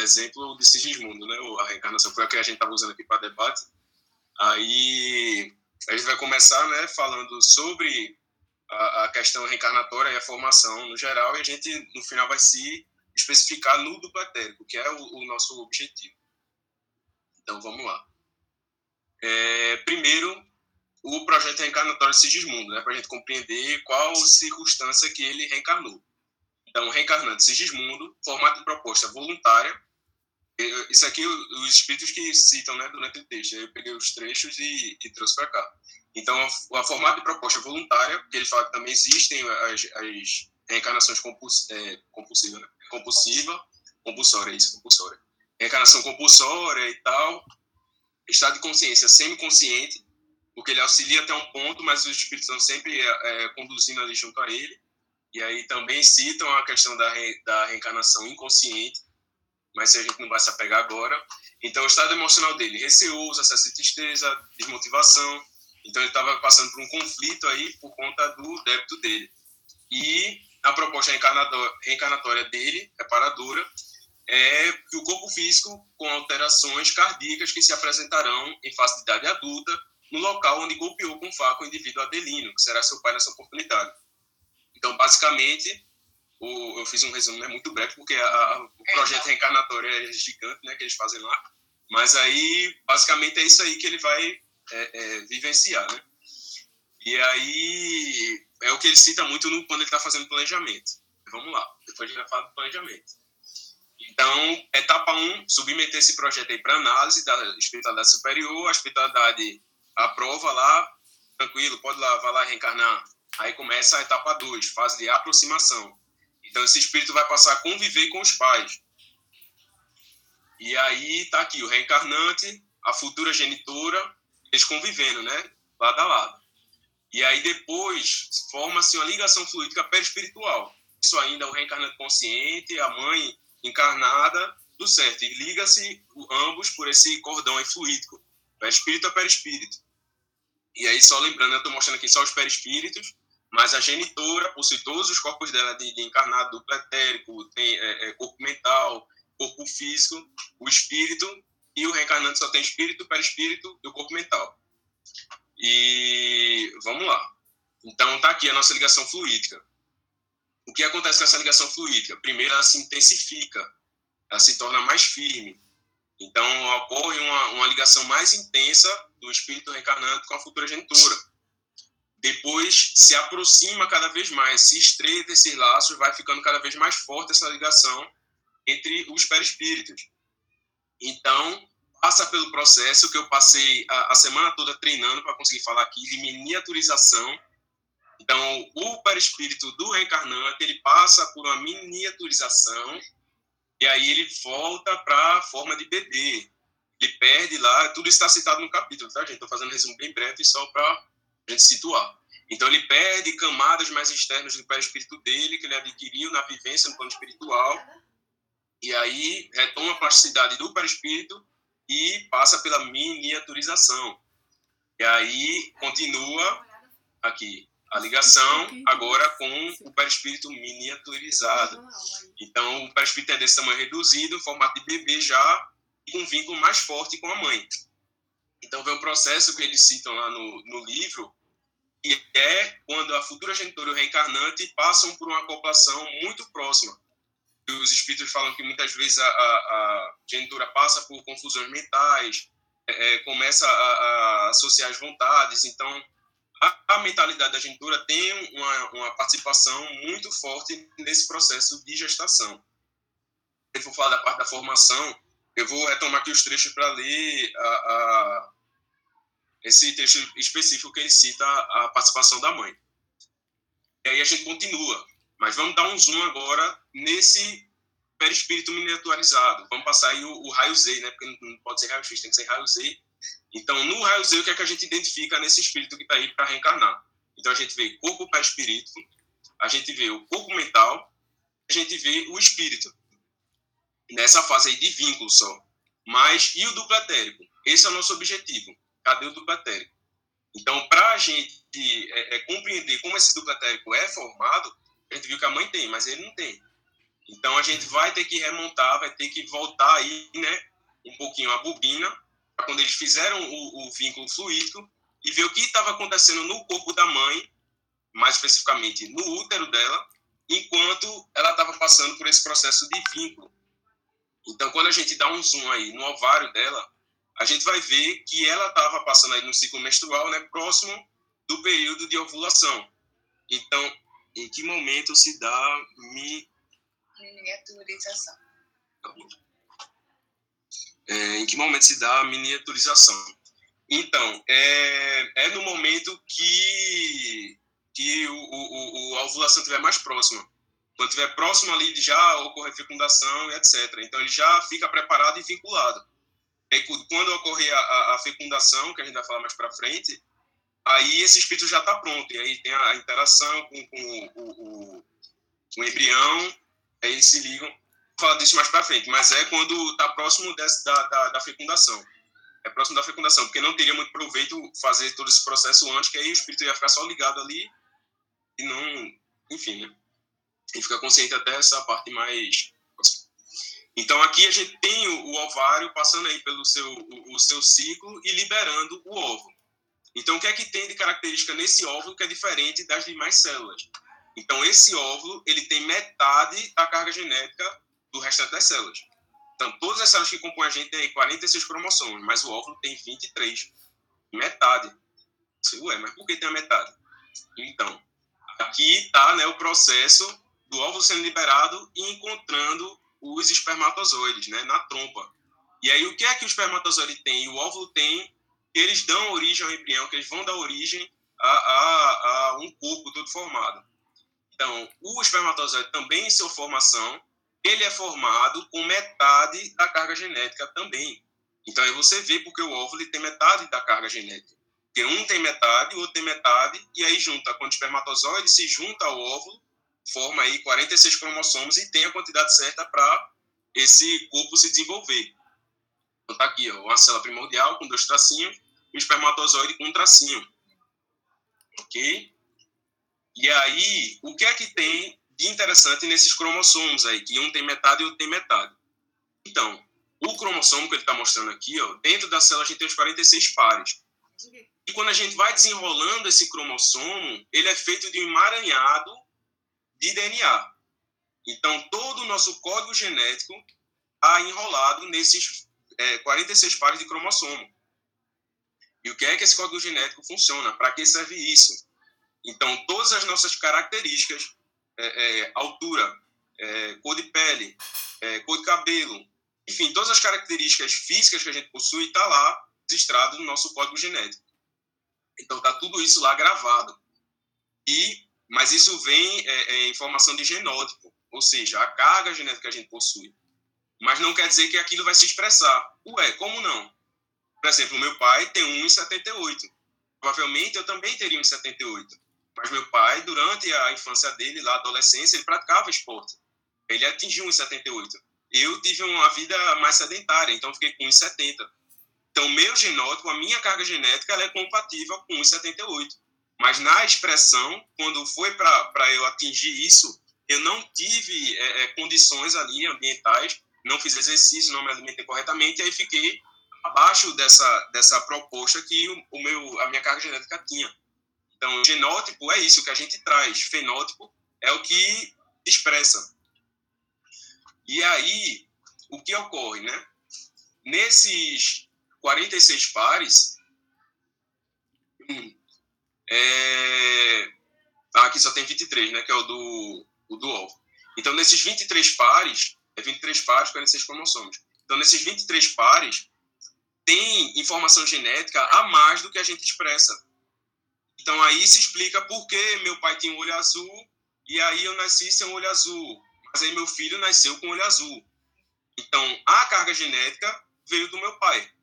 exemplo de Sigismundo, né? A reencarnação foi a que a gente estava usando aqui para debate. Aí a gente vai começar, né, falando sobre a, a questão reencarnatória e a formação no geral, e a gente no final vai se especificar no duplo etérico, que é o, o nosso objetivo. Então vamos lá. É, primeiro, o projeto reencarnatório de Sigismundo, né, para a gente compreender qual circunstância que ele reencarnou. Então, reencarnante Sigismundo, formato de proposta voluntária. Isso aqui, os espíritos que citam né, durante o texto. Eu peguei os trechos e, e trouxe para cá. Então, a, a formato de proposta voluntária, que ele fala que também existem as, as reencarnações compuls, é, compulsivas, né? compulsiva, compulsória, isso, compulsória. Reencarnação compulsória e tal. Estado de consciência semiconsciente, porque ele auxilia até um ponto, mas os espíritos estão sempre é, é conduzindo ali junto a ele. E aí também citam a questão da, re, da reencarnação inconsciente, mas a gente não vai se apegar agora. Então, o estado emocional dele, receoso, acesso de tristeza, desmotivação. Então, ele estava passando por um conflito aí por conta do débito dele. E a proposta reencarnatória dele, reparadora, é que o corpo físico com alterações cardíacas que se apresentarão em fase de idade adulta no local onde golpeou com faca o indivíduo Adelino, que será seu pai nessa oportunidade. Então, basicamente, o, eu fiz um resumo né, muito breve, porque a, a, o é, projeto então. reencarnatório é gigante, né, que eles fazem lá. Mas aí, basicamente, é isso aí que ele vai é, é, vivenciar, né? E aí, é o que ele cita muito no, quando ele está fazendo planejamento. Vamos lá, depois a gente vai falar do planejamento. Então, etapa 1, um, submeter esse projeto aí para análise da espiritualidade superior, a espiritualidade aprova lá, tranquilo, pode lá, vai lá reencarnar Aí começa a etapa 2, fase de aproximação. Então esse espírito vai passar a conviver com os pais. E aí tá aqui o reencarnante, a futura genitora, eles convivendo, né? Lado a lado. E aí depois forma-se uma ligação fluídica perispiritual. Isso ainda é o reencarnante consciente, a mãe encarnada, do certo. E liga-se ambos por esse cordão fluídico, perispírito a perispírito. E aí, só lembrando, eu estou mostrando aqui só os perispíritos, mas a genitora possui todos os corpos dela de, de encarnado duplo etérico, tem é, é, corpo mental, corpo físico, o espírito, e o reencarnante só tem espírito, perispírito e o corpo mental. E vamos lá. Então tá aqui a nossa ligação fluídica. O que acontece com essa ligação fluídica? Primeiro, ela se intensifica, ela se torna mais firme. Então ocorre uma, uma ligação mais intensa do espírito reencarnante com a futura genitora depois se aproxima cada vez mais, se estreita esses laços, vai ficando cada vez mais forte essa ligação entre os perispíritos. Então, passa pelo processo que eu passei a, a semana toda treinando para conseguir falar aqui, de miniaturização. Então, o perispírito do reencarnante, ele passa por uma miniaturização e aí ele volta para a forma de bebê. Ele perde lá, tudo está citado no capítulo, tá, gente? Estou fazendo um resumo bem breve só para a gente situar. Então, ele perde camadas mais externas do perispírito dele, que ele adquiriu na vivência no plano espiritual, e aí retoma a plasticidade do perispírito e passa pela miniaturização. E aí continua aqui a ligação agora com o perispírito miniaturizado. Então, o perispírito é desse tamanho reduzido, em formato de bebê já, e com um vínculo mais forte com a mãe. Então, vem um processo que eles citam lá no, no livro, que é quando a futura genitora e o reencarnante passam por uma acoplação muito próxima. Os espíritos falam que muitas vezes a, a, a genitora passa por confusões mentais, é, é, começa a, a, associar as vontades, então a, mentalidade da genitora tem uma, uma, participação muito forte nesse processo de gestação. Se for falar da parte da formação, eu vou retomar aqui os trechos para ler a, esse texto específico que ele cita a participação da mãe. E aí a gente continua, mas vamos dar um zoom agora nesse perispírito miniaturizado. Vamos passar aí o, o raio Z, né? Porque não pode ser raio X, tem que ser raio Z. Então, no raio Z, o que é que a gente identifica nesse espírito que está aí para reencarnar? Então, a gente vê corpo perispírito, a gente vê o corpo mental, a gente vê o espírito. Nessa fase aí de vínculo só. Mas, e o duplo etérico? Esse é o nosso objetivo cadê o duplo etérico? Então, para a gente é, é, compreender como esse duplo etérico é formado, a gente viu que a mãe tem, mas ele não tem. Então a gente vai ter que remontar, vai ter que voltar aí, né, um pouquinho a bobina, quando eles fizeram o, o vínculo fluídico e ver o que estava acontecendo no corpo da mãe, mais especificamente no útero dela, enquanto ela estava passando por esse processo de vínculo. Então, quando a gente dá um zoom aí no ovário dela, a gente vai ver que ela estava passando aí no ciclo menstrual, né, próximo do período de ovulação. Então, em que momento se dá mi... miniaturização? É, em que momento se dá a miniaturização? Então, é, é no momento que, que o, o, o, a ovulação estiver mais próxima. Quando estiver próximo ali, já ocorre fecundação e etc. Então, ele já fica preparado e vinculado. E quando ocorrer a, a, fecundação, que a gente vai falar mais para frente, aí esse espírito já está pronto. E aí tem a interação com, com o, o, o, embrião, aí eles se ligam. Vou falar disso mais para frente, mas é quando está próximo desse, da, da, da, fecundação. É próximo da fecundação, porque não teria muito proveito fazer todo esse processo antes, que aí o espírito ia ficar só ligado ali e não. Enfim, né? E fica consciente até essa parte mais então aqui a gente tem o, ovário passando aí pelo seu, o, o, seu ciclo e liberando o óvulo. Então o que é que tem de característica nesse óvulo que é diferente das demais células? Então esse óvulo ele tem metade da carga genética do restante das células. Então todas as células que compõem a gente têm 46 cromossomos, mas o óvulo tem 23. Metade. Ué, mas por que tem a metade? Então, aqui está né, o processo do óvulo sendo liberado e encontrando os espermatozoides, né, na trompa. E aí, o que é que o espermatozoide tem e o óvulo tem, que eles dão origem ao embrião, que eles vão dar origem a, a, a um corpo todo formado. Então, o espermatozoide também, em sua formação, ele é formado com metade da carga genética também. Então, aí você vê porque o óvulo tem metade da carga genética. Porque um tem metade, o outro tem metade, e aí junta, quando o espermatozoide se junta ao óvulo, forma aí 46 cromossomos e tem a quantidade certa para esse corpo se desenvolver. Então tá aqui, ó, uma célula primordial com dois tracinhos um espermatozoide com um tracinho. Ok? E aí, o que é que tem de interessante nesses cromossomos aí, que um tem metade e outro tem metade? Então, o cromossomo que ele está mostrando aqui, ó, dentro da célula a gente tem os 46 pares. E quando a gente vai desenrolando esse cromossomo, ele é feito de um emaranhado de DNA. Então, todo o nosso código genético está enrolado nesses é, 46 pares de cromossomo. E o que é que esse código genético funciona? Para que serve isso? Então, todas as nossas características, é, é, altura, é, cor de pele, é, cor de cabelo, enfim, todas as características físicas que a gente possui está lá registrado no nosso código genético. Então, está tudo isso lá gravado. E mas isso vem é, é, em formação de genótipo, ou seja, a carga genética que a gente possui. Mas não quer dizer que aquilo vai se expressar. Ué, como não? Por exemplo, meu pai tem 1,78. Provavelmente eu também teria 1,78. Mas meu pai, durante a infância dele, lá, adolescência, ele praticava esporte. Ele atingiu 1,78. Eu tive uma vida mais sedentária, então fiquei com 1,70. Então, meu genótipo, a minha carga genética, ela é compatível com 1,78. Mas na expressão, quando foi para eu atingir isso, eu não tive é, é, condições ali ambientais, não fiz exercício, não me alimentei corretamente, e aí fiquei abaixo dessa, dessa proposta que o, o meu, a minha carga genética tinha. Então, genótipo é isso que a gente traz, fenótipo é o que expressa. E aí, o que ocorre, né? Nesses 46 pares, é... Ah, aqui só tem 23, né? Que é o do, o do ovo. Então, nesses 23 pares, é 23 pares, 46 cromossomos. Então, nesses 23 pares, tem informação genética a mais do que a gente expressa. Então, aí se explica por que meu pai tinha um olho azul e aí eu nasci sem um olho azul. Mas aí meu filho nasceu com olho azul. Então, a carga genética veio do meu pai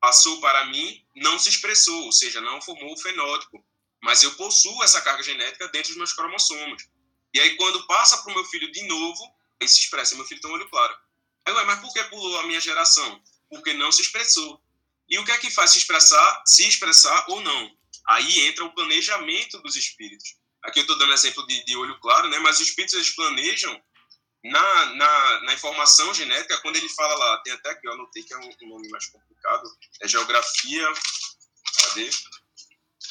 passou para mim, não se expressou, ou seja, não formou o fenótipo. Mas eu possuo essa carga genética dentro dos meus cromossomos. E aí, quando passa para o meu filho de novo, ele se expressa. Meu filho tem um olho claro. Aí, mas por que pulou a minha geração? Porque não se expressou. E o que é que faz se expressar, se expressar ou não? Aí entra o planejamento dos espíritos. Aqui eu estou dando exemplo de, de, olho claro, né? Mas os espíritos eles planejam na, na, na, informação genética, quando ele fala lá, tem até aqui, eu anotei que é um, um nome mais complicado, é geografia, cadê?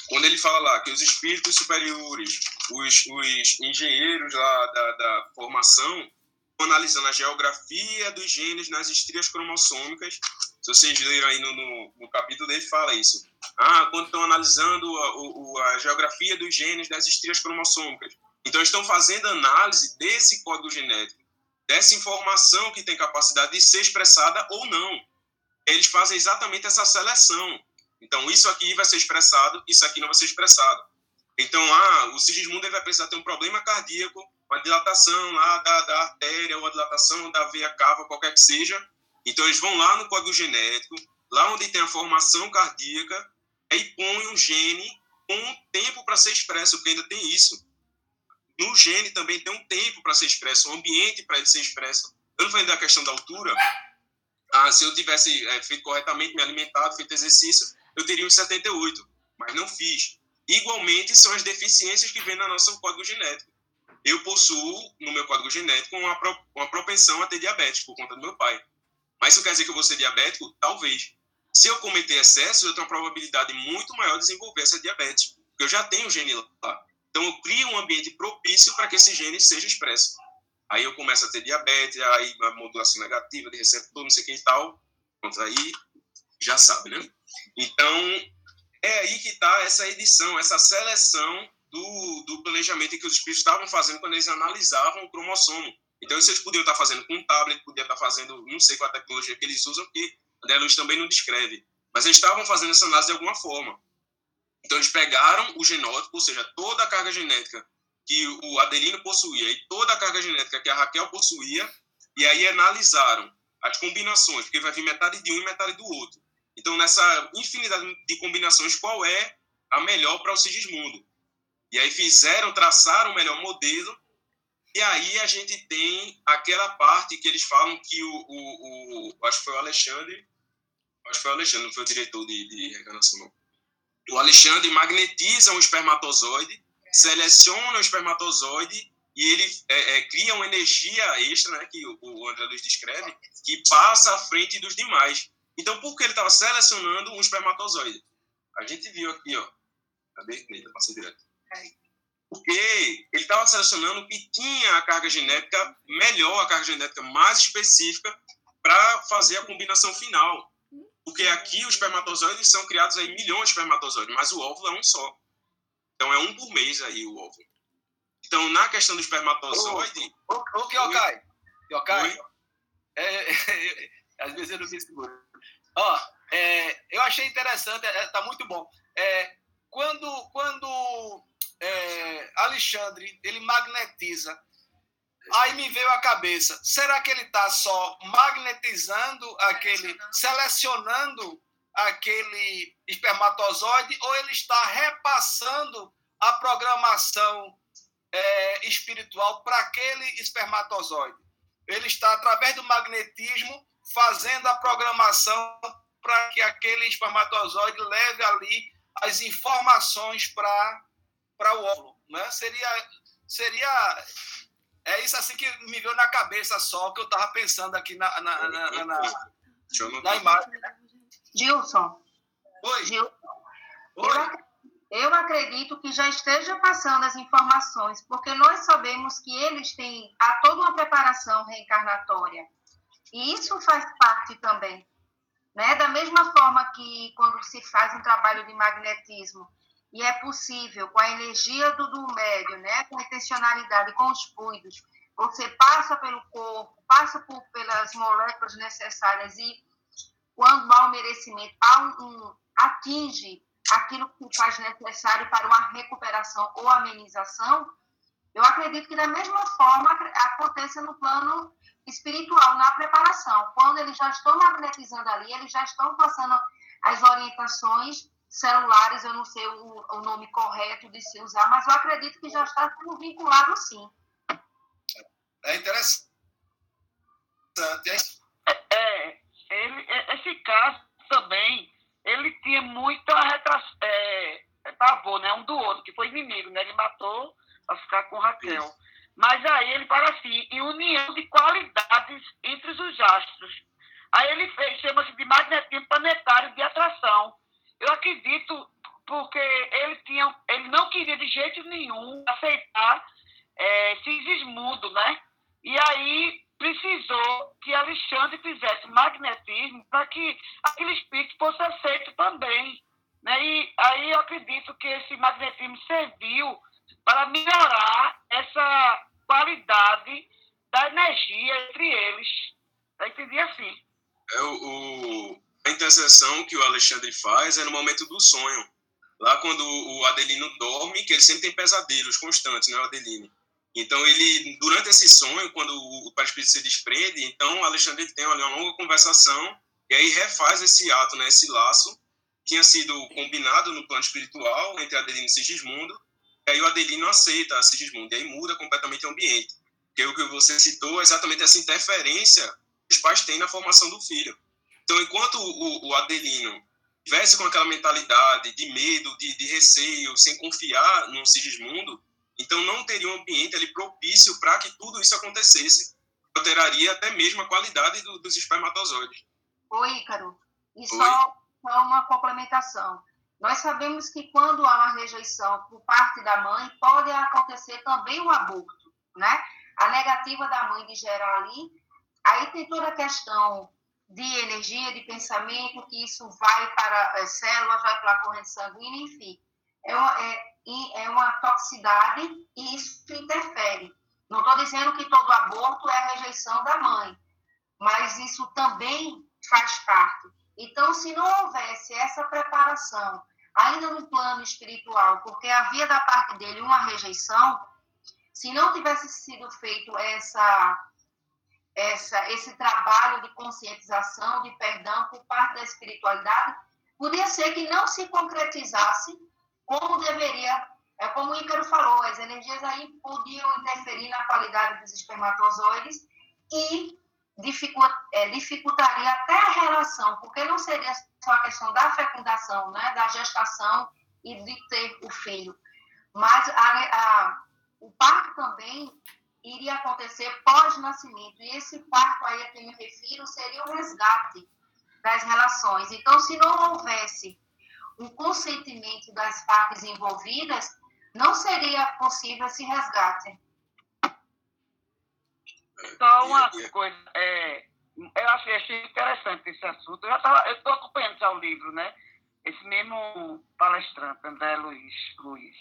Quando ele fala lá que os espíritos superiores, os, os engenheiros lá da, da formação, analisando a geografia dos genes nas estrias cromossômicas, se vocês leram aí no, no, no capítulo dele, fala isso. Ah, quando estão analisando a, a geografia dos genes das estrias cromossômicas, então, estão fazendo análise desse código genético, dessa informação que tem capacidade de ser expressada ou não. Eles fazem exatamente essa seleção. Então, isso aqui vai ser expressado, isso aqui não vai ser expressado. Então, ah, o Sigismundo vai precisar ter um problema cardíaco, uma dilatação lá da, da artéria, ou uma dilatação da veia cava, qualquer que seja. Então, eles vão lá no código genético, lá onde tem a formação cardíaca, e põem um gene com um tempo para ser expresso, porque ainda tem isso no gene também tem um tempo para ser expresso, um ambiente para ele ser expresso. Eu não falei da questão da altura. Ah, se eu tivesse é, feito corretamente, me alimentado, feito exercício, eu teria uns 78, mas não fiz. Igualmente são as deficiências que vêm no nosso código genético. Eu possuo, no meu código genético, uma, pro, uma propensão a ter diabetes por conta do meu pai. Mas isso quer dizer que eu vou ser diabético? Talvez. Se eu cometer excesso, eu tenho uma probabilidade muito maior de desenvolver essa diabetes, porque eu já tenho o gene lá. Então, eu crio um ambiente propício para que esse gene seja expresso. Aí eu começo a ter diabetes, aí a modulação negativa de receptor, não sei o que e tal. Pronto, aí já sabe, né? Então, é aí que está essa edição, essa seleção do, do planejamento que os espíritos estavam fazendo quando eles analisavam o cromossomo. Então, isso eles podiam estar fazendo com um tablet, podiam estar fazendo, não sei qual a tecnologia que eles usam, porque a Luz também não descreve. Mas eles estavam fazendo essa análise de alguma forma. Então, eles pegaram o genótipo, ou seja, toda a carga genética que o Adelino possuía e toda a carga genética que a Raquel possuía, e aí analisaram as combinações, porque vai vir metade de um e metade do outro. Então, nessa infinidade de combinações, qual é a melhor para o Sigismundo? E aí fizeram, traçaram o melhor modelo, e aí a gente tem aquela parte que eles falam que o, o, o acho que foi o Alexandre, acho que foi o Alexandre, não foi o diretor de, de reencarnação, não o Alexandre magnetiza um espermatozoide, seleciona o espermatozoide e ele é, é, cria uma energia extra, né, que o, o André Luiz descreve, que passa à frente dos demais. Então, por que ele estava selecionando um espermatozoide? A gente viu aqui, ó. Cadê? Eita, passei direto. Porque ele estava selecionando o que tinha a carga genética melhor, a carga genética mais específica para fazer a combinação final. Porque aqui os espermatozoides são criados aí milhões de espermatozoides, mas o óvulo é um só. Então é um por mês aí o óvulo. Então, na questão do espermatozoide. O, o, o Yokai. Yokai. É, é, às vezes eu não me seguro. Ó, é, eu achei interessante, é, tá muito bom. É, quando quando é, Alexandre ele magnetiza Aí me veio a cabeça, será que ele está só magnetizando aquele, selecionando aquele espermatozoide, ou ele está repassando a programação é, espiritual para aquele espermatozoide? Ele está, através do magnetismo, fazendo a programação para que aquele espermatozoide leve ali as informações para o óvulo. Né? Seria, seria é isso assim que me veio na cabeça só, que eu estava pensando aqui na, na, na, na, na, na imagem. Gilson. Oi. Gilson. Oi. Eu, eu acredito que já esteja passando as informações, porque nós sabemos que eles têm há toda uma preparação reencarnatória. E isso faz parte também. Né? Da mesma forma que quando se faz um trabalho de magnetismo, e é possível, com a energia do, do médio, né, com a intencionalidade, com os fluidos, você passa pelo corpo, passa por, pelas moléculas necessárias e, quando há um merecimento, há um, um, atinge aquilo que faz necessário para uma recuperação ou amenização, eu acredito que da mesma forma aconteça no plano espiritual, na preparação. Quando eles já estão magnetizando ali, eles já estão passando as orientações celulares, eu não sei o, o, nome correto de se usar, mas eu acredito que já está sendo vinculado sim. É interessante. É, é, ele, é, esse caso também, ele tinha muita retração, é, é, pavor, né, um do outro, que foi inimigo, né, ele matou para ficar com Raquel. Mas aí ele fala assim, e união de qualidades entre os astros. Aí ele fez, chama-se de magnetismo planetário de atração. Eu acredito porque ele, tinha, ele não queria de jeito nenhum aceitar é, Sigismundo, né? E aí precisou que Alexandre fizesse magnetismo para que aquele espírito fosse aceito também. Né? E aí eu acredito que esse magnetismo serviu para melhorar essa qualidade da energia entre eles. Eu entendi assim. É o, a intercessão que o Alexandre faz é no momento do sonho. Lá quando o Adelino dorme, que ele sempre tem pesadelos constantes, né, o Adelino. Então, ele, durante esse sonho, quando o perispírito se desprende, então, Alexandre tem uma longa conversação e aí refaz esse ato, né, esse laço, que tinha sido combinado no plano espiritual entre Adelino e Sigismundo, e aí o Adelino aceita a Sigismundo, e aí muda completamente o ambiente. Que é o que você citou, é exatamente essa interferência que os pais têm na formação do filho. Então, enquanto o, o Adelino tivesse com aquela mentalidade de medo, de, de receio, sem confiar no Sigismundo, então, não teria um ambiente ali propício para que tudo isso acontecesse. Alteraria até mesmo a qualidade do, dos espermatozoides. Oi, Ícaro. E só, só uma complementação. Nós sabemos que quando há uma rejeição por parte da mãe, pode acontecer também o aborto, né? A negativa da mãe de gerar ali. Aí tem toda a questão de energia, de pensamento, que isso vai para as células, vai para a corrente sanguínea, enfim. É, é, é uma toxicidade e isso interfere. Não estou dizendo que todo aborto é a rejeição da mãe, mas isso também faz parte. Então, se não houvesse essa preparação, ainda no plano espiritual, porque havia da parte dele uma rejeição, se não tivesse sido feito essa, essa, esse trabalho de conscientização, de perdão por parte da espiritualidade, podia ser que não se concretizasse como deveria. É como o Ícaro falou, as energias aí podiam interferir na qualidade dos espermatozoides e é, dificultaria até a relação, porque não seria só a questão da fecundação, né, da gestação e de ter o filho, mas a, a, o parto também iria acontecer pós-nascimento, e esse parto aí a que me refiro seria o resgate das relações. Então, se não houvesse o consentimento das partes envolvidas, não seria possível esse resgate. Só uma coisa, é, eu achei, achei interessante esse assunto. Eu estou acompanhando já o livro, né? Esse mesmo palestrante, André Luiz. Luiz.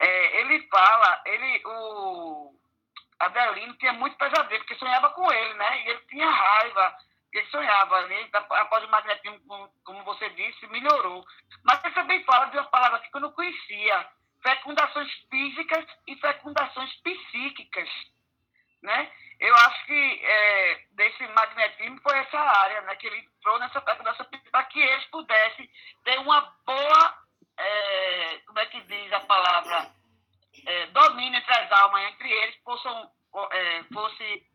É, ele fala, ele, o Adelino tinha muito pesadelo, porque sonhava com ele, né? E ele tinha raiva ele sonhava, né? após o magnetismo, como você disse, melhorou. Mas ele também fala de uma palavra que eu não conhecia, fecundações físicas e fecundações psíquicas, né? Eu acho que é, desse magnetismo foi essa área, né? Que ele entrou nessa fecundação para que eles pudessem ter uma boa, é, como é que diz a palavra, é, domínio entre as almas, entre eles, possam, é, fosse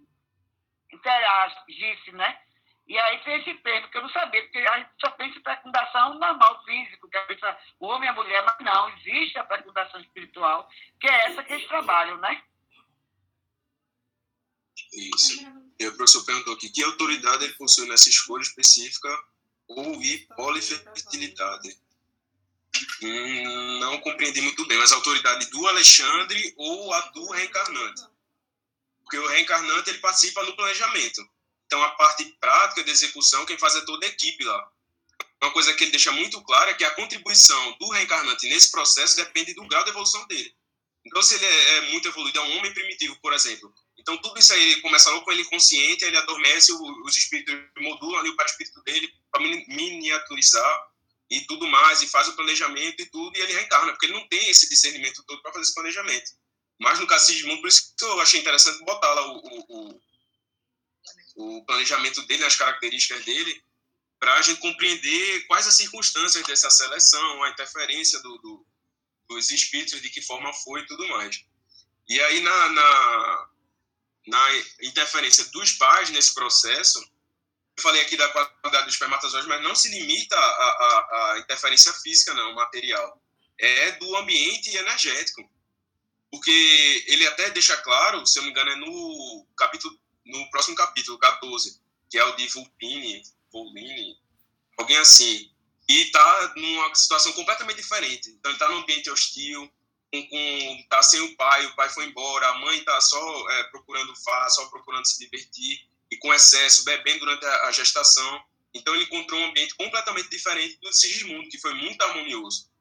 interagisse, né? E aí tem esse termo que eu não sabia, porque a gente só pensa em fecundação normal, físico, que pensa o homem e a mulher, mas não, existe a fecundação espiritual, que é essa que eles trabalham, né? Isso. E o professor perguntou aqui, que autoridade ele possui nessa escolha específica ou polifertilidade? Não compreendi muito bem, mas a autoridade do Alexandre ou a do reencarnante? Porque o reencarnante ele participa no planejamento então, a parte prática de execução, quem faz é toda a equipe lá. Uma coisa que ele deixa muito clara é que a contribuição do reencarnante nesse processo depende do grau de evolução dele. Então, se ele é, é muito evoluído, é um homem primitivo, por exemplo. Então, tudo isso aí começa logo com ele consciente, ele adormece, os espíritos modulam ali o perispírito dele para miniaturizar e tudo mais, e faz o planejamento e tudo, e ele reencarna, porque ele não tem esse discernimento todo para fazer esse planejamento. Mas no caso de Sigismundo, por isso que eu achei interessante botar lá o, o, o planejamento dele, as características dele, para a gente compreender quais as circunstâncias dessa seleção, a interferência do, do, dos espíritos, de que forma foi e tudo mais. E aí, na, na, na interferência dos pais nesse processo, falei aqui da qualidade dos espermatozoides, mas não se limita à, à, à interferência física, não, material. É do ambiente energético. porque ele até deixa claro, se eu não me engano, é no capítulo, no próximo capítulo, 14, que é o de Vulpine, Volini, alguém assim, e está numa situação completamente diferente. Então ele está num ambiente hostil, com, tá sem o pai, o pai foi embora, a mãe está só é, procurando far, só procurando se divertir, e com excesso, bebendo durante a, gestação. Então ele encontrou um ambiente completamente diferente do Sigismundo, que foi muito harmonioso.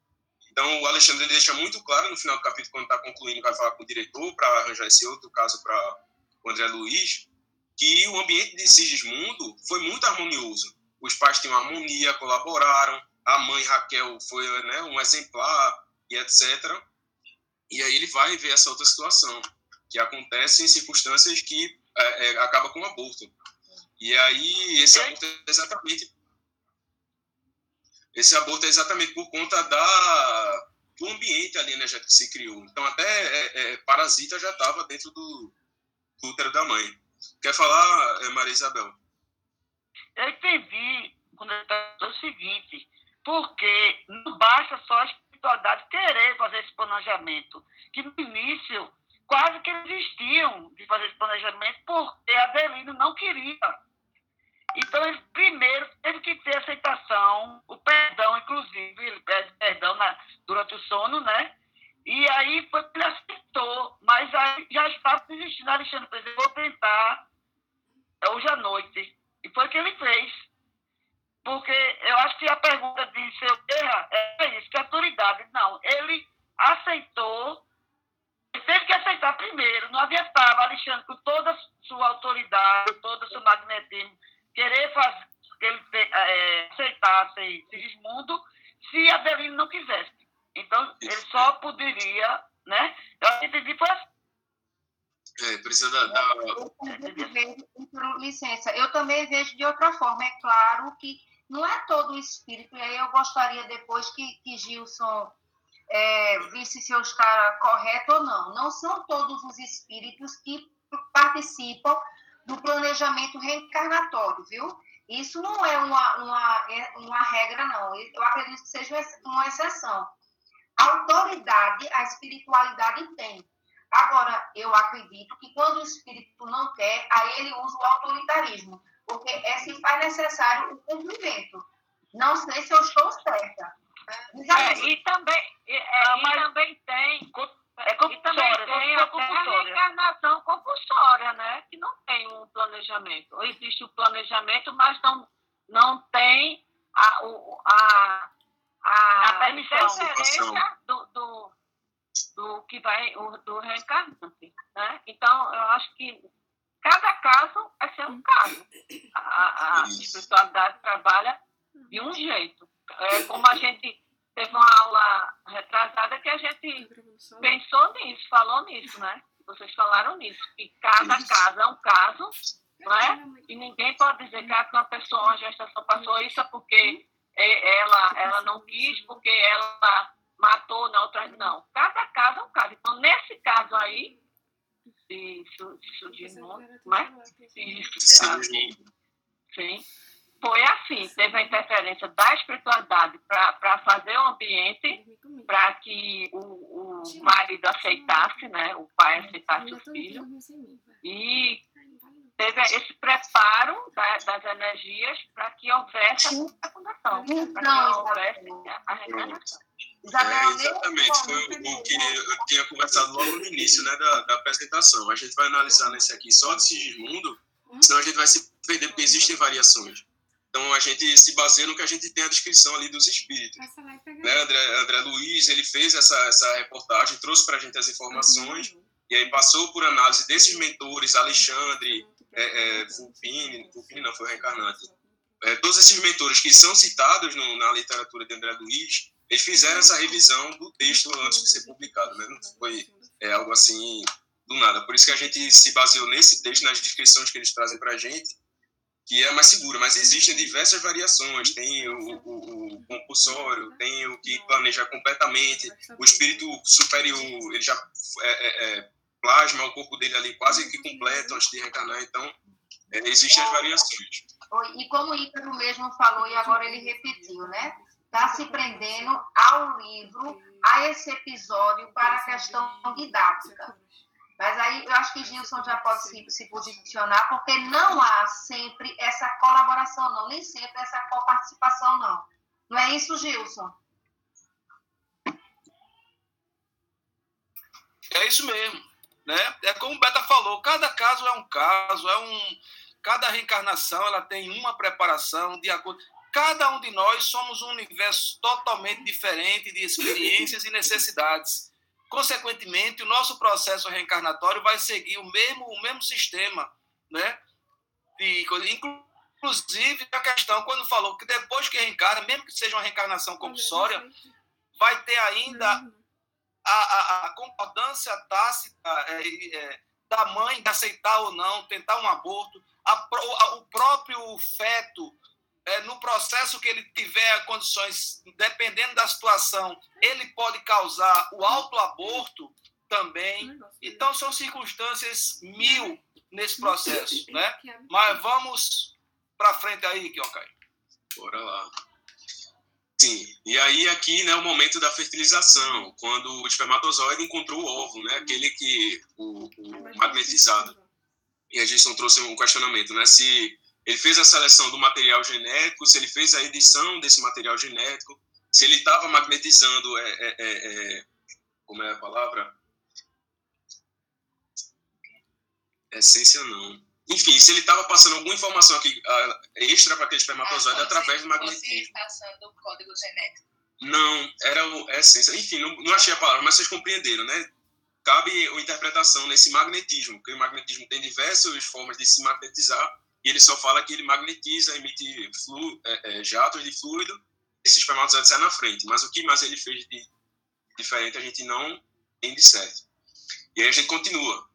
Então o Alexandre deixa muito claro no final do capítulo, quando está concluindo, vai falar com o diretor para arranjar esse outro caso para o André Luiz, que o ambiente de Sigismundo foi muito harmonioso. Os pais tinham harmonia, colaboraram, a mãe Raquel foi né, um exemplar e etc. E aí ele vai ver essa outra situação, que acontece em circunstâncias que é, é, acaba com o aborto. E aí esse aborto é exatamente esse aborto é exatamente por conta da do ambiente ali energético que se criou. Então até é, é, parasita já estava dentro do, do útero da mãe. Quer falar, é, Maria Isabel? Eu entendi quando ele o seguinte, porque não basta só a espiritualidade querer fazer esse planejamento, que no início quase que desistiam de fazer esse planejamento porque Adelino não queria. Então, ele primeiro teve que ter aceitação, o perdão, inclusive, ele pede perdão na, durante o sono, né? E aí foi que ele aceitou, mas aí já estava desistindo, Alexandre fez, vou tentar hoje à noite. E foi o que ele fez. Porque eu acho que a pergunta de seu erro é isso, que autoridade. Não, ele aceitou, ele teve que aceitar primeiro, não adiantava Alexandre com toda a sua autoridade, todo o seu magnetismo, querer fazer que ele é, aceitasse Sigismundo se Adelino não quisesse. Então, ele só poderia, né? Eu entendi foi assim. É, precisa da. da... Eu licença, eu também vejo de outra forma. É claro que não é todo o espírito, e aí eu gostaria depois que, que Gilson é, se eu estar correto ou não. Não são todos os espíritos que participam do planejamento reencarnatório, viu? Isso não é uma, uma, é uma regra, não. Eu acredito que seja uma exceção. A autoridade, a espiritualidade tem. Agora, eu acredito que quando o espírito não quer, aí ele usa o autoritarismo, porque é se faz necessário o cumprimento. Não sei se eu estou certa. É, e também, é, ah, mas... e também tem é compulsória, tem a reencarnação compulsória, né? Que não tem um planejamento. Existe o planejamento, mas não, não tem a, a, a, a permissão do, do, do que vai, o, do reencarnante, né? Então, eu acho que cada caso é ser um caso. A, a espiritualidade trabalha de um jeito. É como a gente teve uma aula retrasada que a gente pensou nisso, falou nisso, né? Vocês falaram nisso, que cada caso é um caso, não é? E ninguém pode dizer que uma pessoa, uma gestação passou isso é porque ela, ela não quis, porque ela matou na outra. Não, cada caso é um caso. Então, caso aí, de Sudimon, né? Sim. foi assim, teve a interferência da espiritualidade para fazer o ambiente para que o, o marido aceitasse, né, o pai aceitasse o filho, e teve esse preparo da, das energias para que houvesse a fecundação, para que houvesse a reencarnação. É, exatamente, foi o que eu tinha conversado logo no início né, da, da apresentação. A gente vai analisar nesse aqui só de Sigismundo, senão a gente vai se perder, porque existem variações. Então a gente se baseia no que a gente tem a descrição ali dos espíritos. Né? André, André Luiz ele fez essa, essa reportagem, trouxe para a gente as informações uhum. e aí passou por análise desses mentores, Alexandre, é, é, Fulpini, Fulpini não foi reencarnante, é, todos esses mentores que são citados no, na literatura de André Luiz, eles fizeram essa revisão do texto antes de ser publicado, né? não foi é, algo assim do nada. Por isso que a gente se baseou nesse texto, nas descrições que eles trazem para a gente que é mais seguro, mas existem diversas variações. Tem o, o, o, compulsório, tem o que planeja completamente, o espírito superior, ele já é, é, é, plasma o corpo dele ali quase que completo antes de reencarnar, então é, existem as variações. E como o Ícaro mesmo falou, e agora ele repetiu, né? Está se prendendo ao livro, a esse episódio, para a questão didática. Mas aí eu acho que Gilson já pode se, se posicionar, porque não há sempre essa colaboração, não, nem sempre essa coparticipação, não. Não é isso, Gilson? É isso mesmo. Né? É como o Beta falou, cada caso é um caso, é um, cada reencarnação ela tem uma preparação de acordo. Cada um de nós somos um universo totalmente diferente de experiências e necessidades. Consequentemente, o nosso processo reencarnatório vai seguir o mesmo, o mesmo sistema, né? De, inclusive, a questão, quando falou que depois que reencarna, mesmo que seja uma reencarnação compulsória, vai ter ainda uhum a, a, a concordância tácita é, é, da mãe de aceitar ou não, tentar um aborto, a, o próprio feto, é, no processo que ele tiver condições, dependendo da situação, ele pode causar o autoaborto também. Então, são circunstâncias mil nesse processo, né? Mas vamos para frente aí, Kiokai. Bora lá. Sim, e aí aqui, né, o momento da fertilização, quando o espermatozoide encontrou o ovo, né, aquele que, o, o magnetizado. E a Jason trouxe um questionamento, né, se ele fez a seleção do material genético, se ele fez a edição desse material genético, se ele estava magnetizando, é, é, é, é, como é a palavra? Essência não enfim, se ele estava passando alguma informação aqui uh, extra para aquele espermatozoide ah, através do magnetismo. passando o código genético. Não, era o, a essência. Enfim, não, não achei a palavra, mas vocês compreenderam, né? Cabe a interpretação nesse magnetismo, porque o magnetismo tem diversas formas de se magnetizar, e ele só fala que ele magnetiza, emite flu, é, é, jatos de fluido, esse espermatozoide sai na frente. Mas o que mais ele fez de diferente a gente não tem de certo. E aí a gente continua.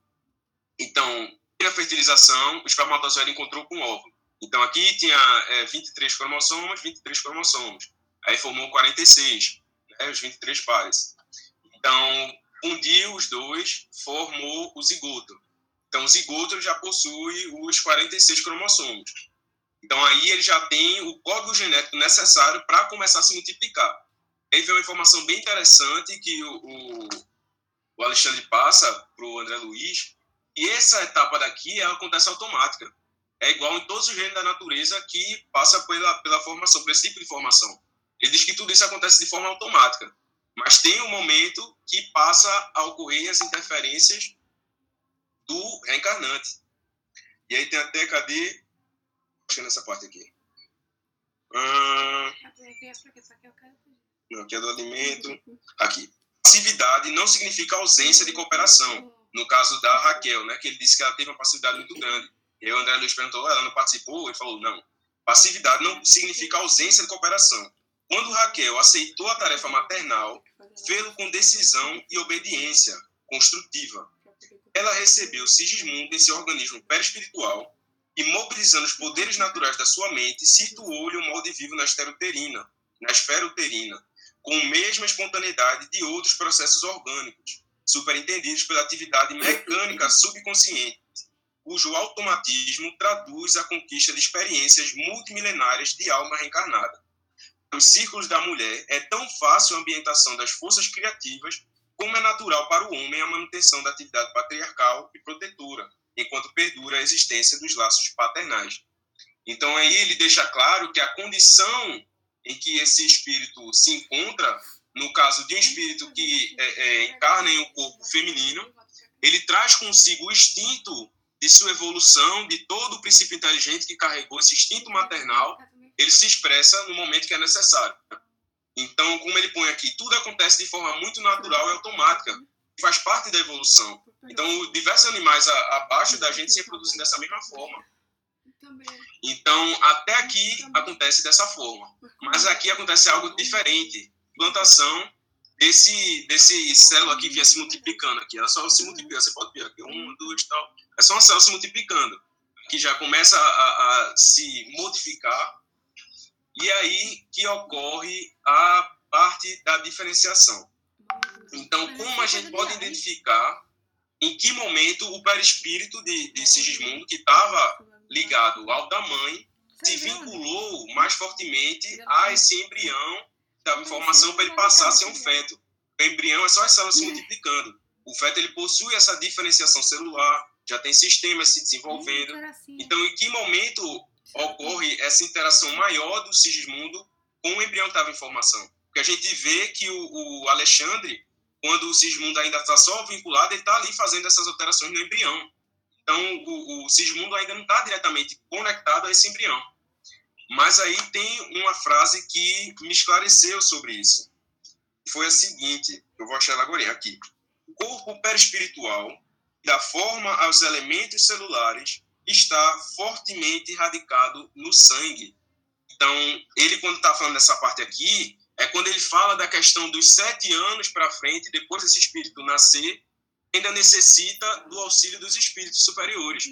Então, a fertilização, o espermatozoide encontrou com o óvulo. Então, aqui tinha é, 23 cromossomos, 23 cromossomos. Aí formou 46, né, os 23 pares. Então, fundiu os dois, formou o zigoto. Então, o zigoto já possui os 46 cromossomos. Então, aí ele já tem o código genético necessário para começar a se multiplicar. Aí vem uma informação bem interessante que o, o, Alexandre passa para o André Luiz, e essa etapa daqui ela acontece automática. É igual em todos os reinos da natureza que passa pela, pela formação, por esse tipo de formação. Ele diz que tudo isso acontece de forma automática. Mas tem um momento que passa a ocorrer as interferências do reencarnante. E aí tem até, cadê? É nessa parte aqui. Hum... Não, aqui é do alimento. Aqui. Passividade não significa ausência de cooperação no caso da Raquel, né, que ele disse que ela teve uma passividade muito grande. E aí o André Luiz perguntou, ela não participou? Ele falou, não. Passividade não significa ausência de cooperação. Quando Raquel aceitou a tarefa maternal, fê-lo com decisão e obediência construtiva. Ela recebeu Sigismundo em seu organismo perispiritual e, mobilizando os poderes naturais da sua mente, situou-lhe o molde vivo na esfera uterina, na esfera uterina, com a mesma espontaneidade de outros processos orgânicos superentendidos pela atividade mecânica subconsciente, cujo automatismo traduz a conquista de experiências multimilenárias de alma reencarnada. Nos círculos da mulher, é tão fácil a ambientação das forças criativas como é natural para o homem a manutenção da atividade patriarcal e protetora, enquanto perdura a existência dos laços paternais. Então, aí ele deixa claro que a condição em que esse espírito se encontra no caso de um espírito que é, é, encarna em um corpo feminino, ele traz consigo o instinto de sua evolução, de todo o princípio inteligente que carregou esse instinto maternal, ele se expressa no momento que é necessário. Então, como ele põe aqui, tudo acontece de forma muito natural e automática, faz parte da evolução. Então, diversos animais abaixo da gente se reproduzem dessa mesma forma. Então, até aqui acontece dessa forma. Mas aqui acontece algo diferente plantação desse, desse célula que vinha se multiplicando aqui. Ela só se multiplica, você pode ver aqui, um, dois, tal. É só uma célula se multiplicando, que já começa a, a se modificar, e aí que ocorre a parte da diferenciação. Então, como a gente pode identificar em que momento o perispírito de, de Sigismundo, que estava ligado ao da mãe, se vinculou mais fortemente a esse embrião dava informação para ele passar a ser um feto. O embrião é só as células se multiplicando. O feto ele possui essa diferenciação celular, já tem sistemas se desenvolvendo. Então, em que momento ocorre essa interação maior do Sigismundo com o embrião que estava em formação? Porque a gente vê que o, o Alexandre, quando o Sigismundo ainda está só vinculado, ele está ali fazendo essas alterações no embrião. Então, o, o Sigismundo ainda não está diretamente conectado a esse embrião. Mas aí tem uma frase que me esclareceu sobre isso. Foi a seguinte, eu vou achar ela agora aqui. O corpo perispiritual, da forma aos elementos celulares, está fortemente radicado no sangue. Então, ele, quando está falando dessa parte aqui, é quando ele fala da questão dos sete anos para frente, depois desse espírito nascer, ainda necessita do auxílio dos espíritos superiores.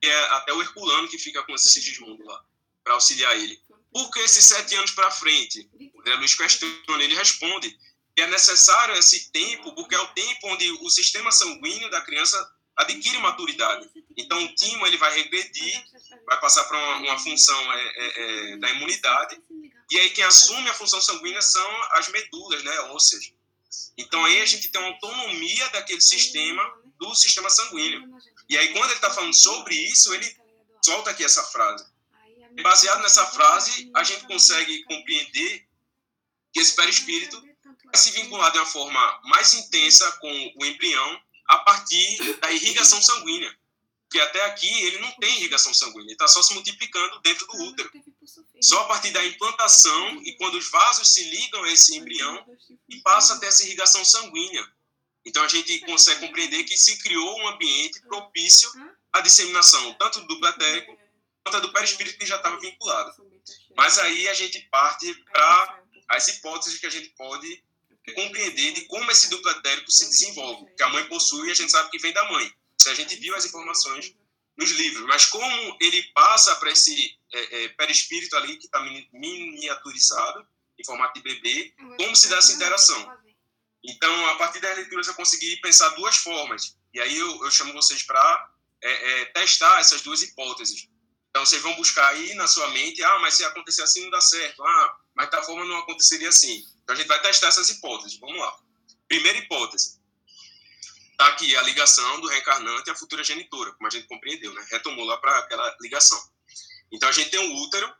Que é até o Herculano que fica com esse Sigismundo lá para auxiliar ele. Por que esses sete anos para frente? O Zé Luiz questiona, ele responde que é necessário esse tempo, porque é o tempo onde o sistema sanguíneo da criança adquire maturidade. Então, o timo ele vai regredir, vai passar para uma, uma, função é, é, é, da imunidade, e aí quem assume a função sanguínea são as medulas, né, ósseas. Então, aí a gente tem uma autonomia daquele sistema, do sistema sanguíneo. E aí, quando ele está falando sobre isso, ele solta aqui essa frase. E baseado nessa frase, a gente consegue compreender que esse perispírito vai se vincular de uma forma mais intensa com o embrião a partir da irrigação sanguínea. Porque até aqui ele não tem irrigação sanguínea, ele está só se multiplicando dentro do útero. Só a partir da implantação e quando os vasos se ligam a esse embrião e passa a ter essa irrigação sanguínea. Então a gente consegue compreender que se criou um ambiente propício à disseminação tanto do duplo etérico conta do perispírito que já estava vinculado. Mas aí a gente parte para as hipóteses que a gente pode compreender de como esse duplo etérico se desenvolve, que a mãe possui e a gente sabe que vem da mãe. Se a gente viu as informações nos livros, mas como ele passa para esse é, é, perispírito ali que está miniaturizado em formato de bebê, como se dá essa interação? Então, a partir das leituras eu consegui pensar duas formas. E aí eu, eu chamo vocês para é, é, testar essas duas hipóteses. Então, vocês vão buscar aí na sua mente, ah, mas se acontecer assim não dá certo, ah, mas tal forma não aconteceria assim. Então, a gente vai testar essas hipóteses. Vamos lá. Primeira hipótese. Está aqui a ligação do reencarnante à futura genitora, como a gente compreendeu, né? Retomou lá para aquela ligação. Então, a gente tem um útero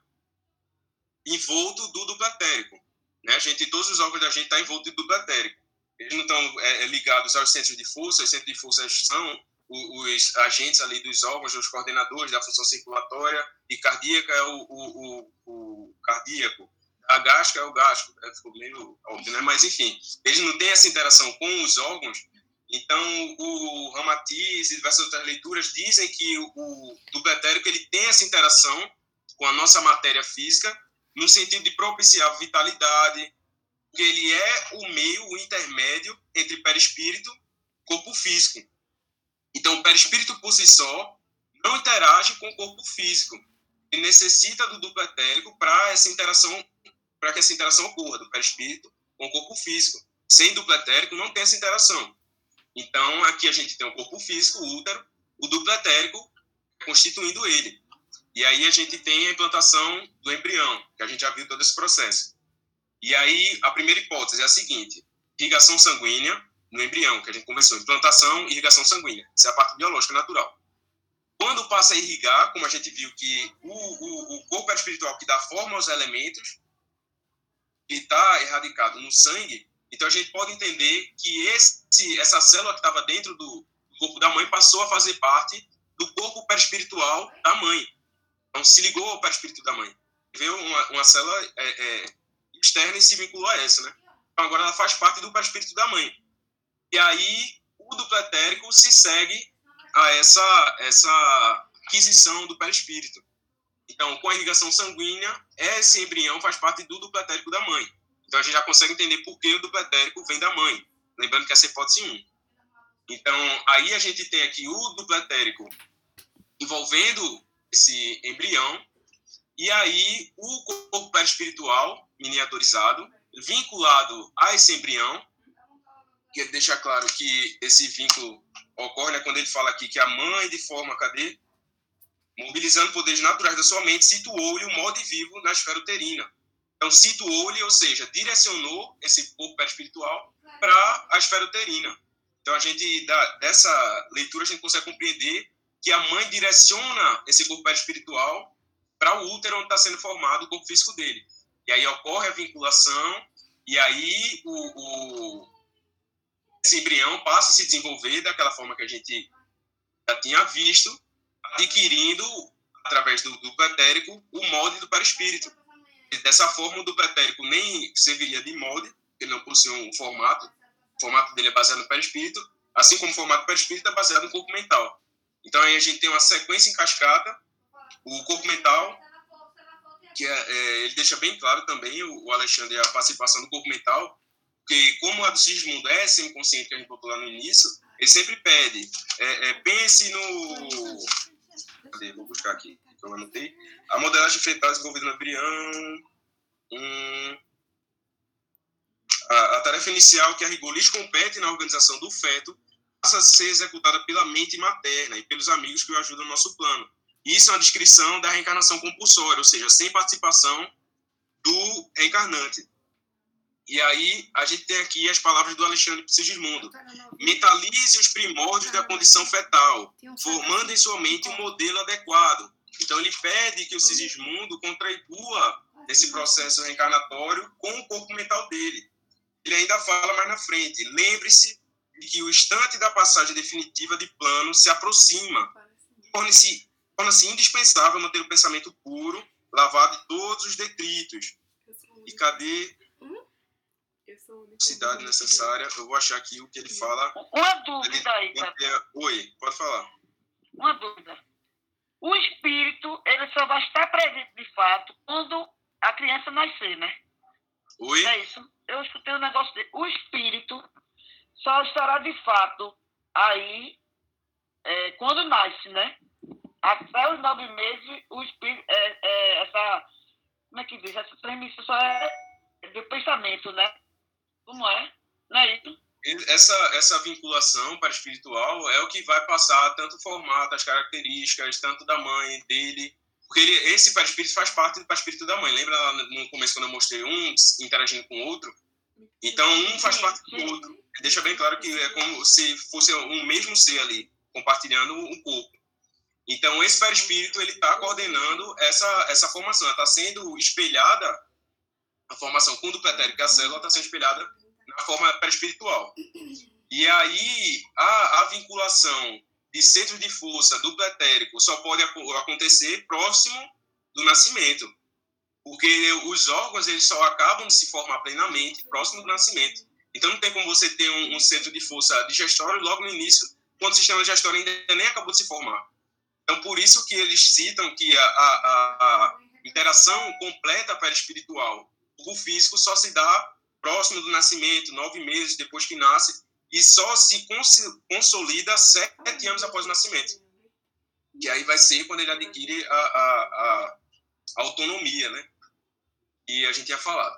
envolto do duplo etérico. Né? A gente, todos os órgãos da gente estão tá envoltos do duplo etérico. Eles não estão é, é, ligados aos centros de força, os centros de força são os agentes ali dos órgãos, os coordenadores da função circulatória, e cardíaca é o, o, o, o cardíaco, a gástrica é o gástrico, é, ficou meio óbvio, né? mas enfim, eles não têm essa interação com os órgãos, então o Ramatiz e diversas outras leituras dizem que o, o ele tem essa interação com a nossa matéria física, no sentido de propiciar vitalidade, que ele é o meio, o intermédio entre perispírito e corpo físico. Então, o perispírito por si só não interage com o corpo físico. Ele necessita do duplo etérico para essa interação, para que essa interação ocorra do perispírito com o corpo físico. Sem duplo etérico não tem essa interação. Então, aqui a gente tem o corpo físico, o útero, o duplo etérico constituindo ele. E aí a gente tem a implantação do embrião, que a gente já viu todo esse processo. E aí a primeira hipótese é a seguinte: irrigação sanguínea no embrião, que a gente conversou, implantação e irrigação sanguínea. Essa é a parte biológica natural. Quando passa a irrigar, como a gente viu que o, o, o corpo espiritual que dá forma aos elementos, que está erradicado no sangue, então a gente pode entender que esse, essa célula que estava dentro do corpo da mãe passou a fazer parte do corpo perispiritual da mãe. Então se ligou ao perispírito da mãe. Veio uma, uma célula é, é, externa e se vinculou a essa, né? Então agora ela faz parte do perispírito da mãe. E aí o duplo etérico se segue a essa, essa aquisição do perispírito. Então, com a irrigação sanguínea, esse embrião faz parte do duplo etérico da mãe. Então, a gente já consegue entender por que o duplo etérico vem da mãe. Lembrando que essa é a hipótese 1. Então, aí a gente tem aqui o duplo etérico envolvendo esse embrião, e aí o corpo perispiritual miniaturizado, vinculado a esse embrião, que deixa claro que esse vínculo ocorre né, quando ele fala aqui que a mãe, de forma, cadê? Mobilizando poderes naturais da sua mente, situou-lhe o modo vivo na esfera uterina. Então, situou-lhe, ou seja, direcionou esse corpo perispiritual para a esfera uterina. Então, a gente, dessa leitura, a gente consegue compreender que a mãe direciona esse corpo perispiritual para o útero onde está sendo formado o corpo físico dele. E aí ocorre a vinculação, e aí o, o, esse embrião passa a se desenvolver daquela forma que a gente já tinha visto, adquirindo, através do, do pretérico, o molde do perispírito. E dessa forma, o do pretérico nem serviria de molde, ele não possui um formato, o formato dele é baseado no perispírito, assim como o formato do perispírito é baseado no corpo mental. Então, aí a gente tem uma sequência em cascata, o corpo mental, que é, é, ele deixa bem claro também, o, o, Alexandre, a participação do corpo mental, que como a do Sigismundo é semi-consciente, que a gente botou lá no início, ele sempre pede, é, é pense no... Cadê? Vou buscar aqui, que eu anotei. A modelagem fetal desenvolvida no embrião... Hum, a, a tarefa inicial que a rigor lhes compete na organização do feto passa a ser executada pela mente materna e pelos amigos que o ajudam no nosso plano. Isso é uma descrição da reencarnação compulsória, ou seja, sem participação do reencarnante. E aí a gente tem aqui as palavras do Alexandre Sigismundo. Mentalize os primórdios da condição fetal, formando em sua mente um modelo adequado. Então ele pede que o Sigismundo contribua nesse processo reencarnatório com o corpo mental dele. Ele ainda fala mais na frente. Lembre-se de que o instante da passagem definitiva de plano se aproxima. Torna-se torna indispensável manter o pensamento puro, lavado de todos os detritos. E cadê cidade necessária? Eu vou achar aqui o que ele fala. Uma dúvida aí, é, Oi, pode falar. Uma dúvida. O espírito, ele só vai estar presente de fato quando a criança nascer, né? Oi? É isso. Eu escutei um negócio de... O espírito só estará de fato aí é, quando nasce, né? Até os nove meses, o espírito, é, é, essa, como é que diz? Essa premissa só é do pensamento, né? Como é? Não é isso? Essa, essa vinculação para espiritual é o que vai passar tanto o formato, as características, tanto da mãe, dele, porque ele, esse perispírito faz parte do perispírito da mãe. Lembra lá no começo quando eu mostrei um interagindo com o outro? Então, um faz parte do outro. Deixa bem claro que é como se fosse um mesmo ser ali, compartilhando um corpo. Então, esse perispírito ele está coordenando essa, essa formação. Está sendo espelhada, a formação com o pretérico, a célula está sendo espelhada forma perispiritual. E aí, a, a vinculação de centro de força do pretérico só pode acontecer próximo do nascimento porque os órgãos eles só acabam de se formar plenamente próximo do nascimento. Então não tem como você ter um, um centro de força digestório logo no início, quando o sistema digestório ainda nem acabou de se formar. Então por isso que eles citam que a, a, a interação completa perispiritual o físico só se dá próximo do nascimento, nove meses depois que nasce, e só se consolida sete anos após o nascimento. E aí vai ser quando ele adquire a, a, a autonomia, né? E a gente tinha falado.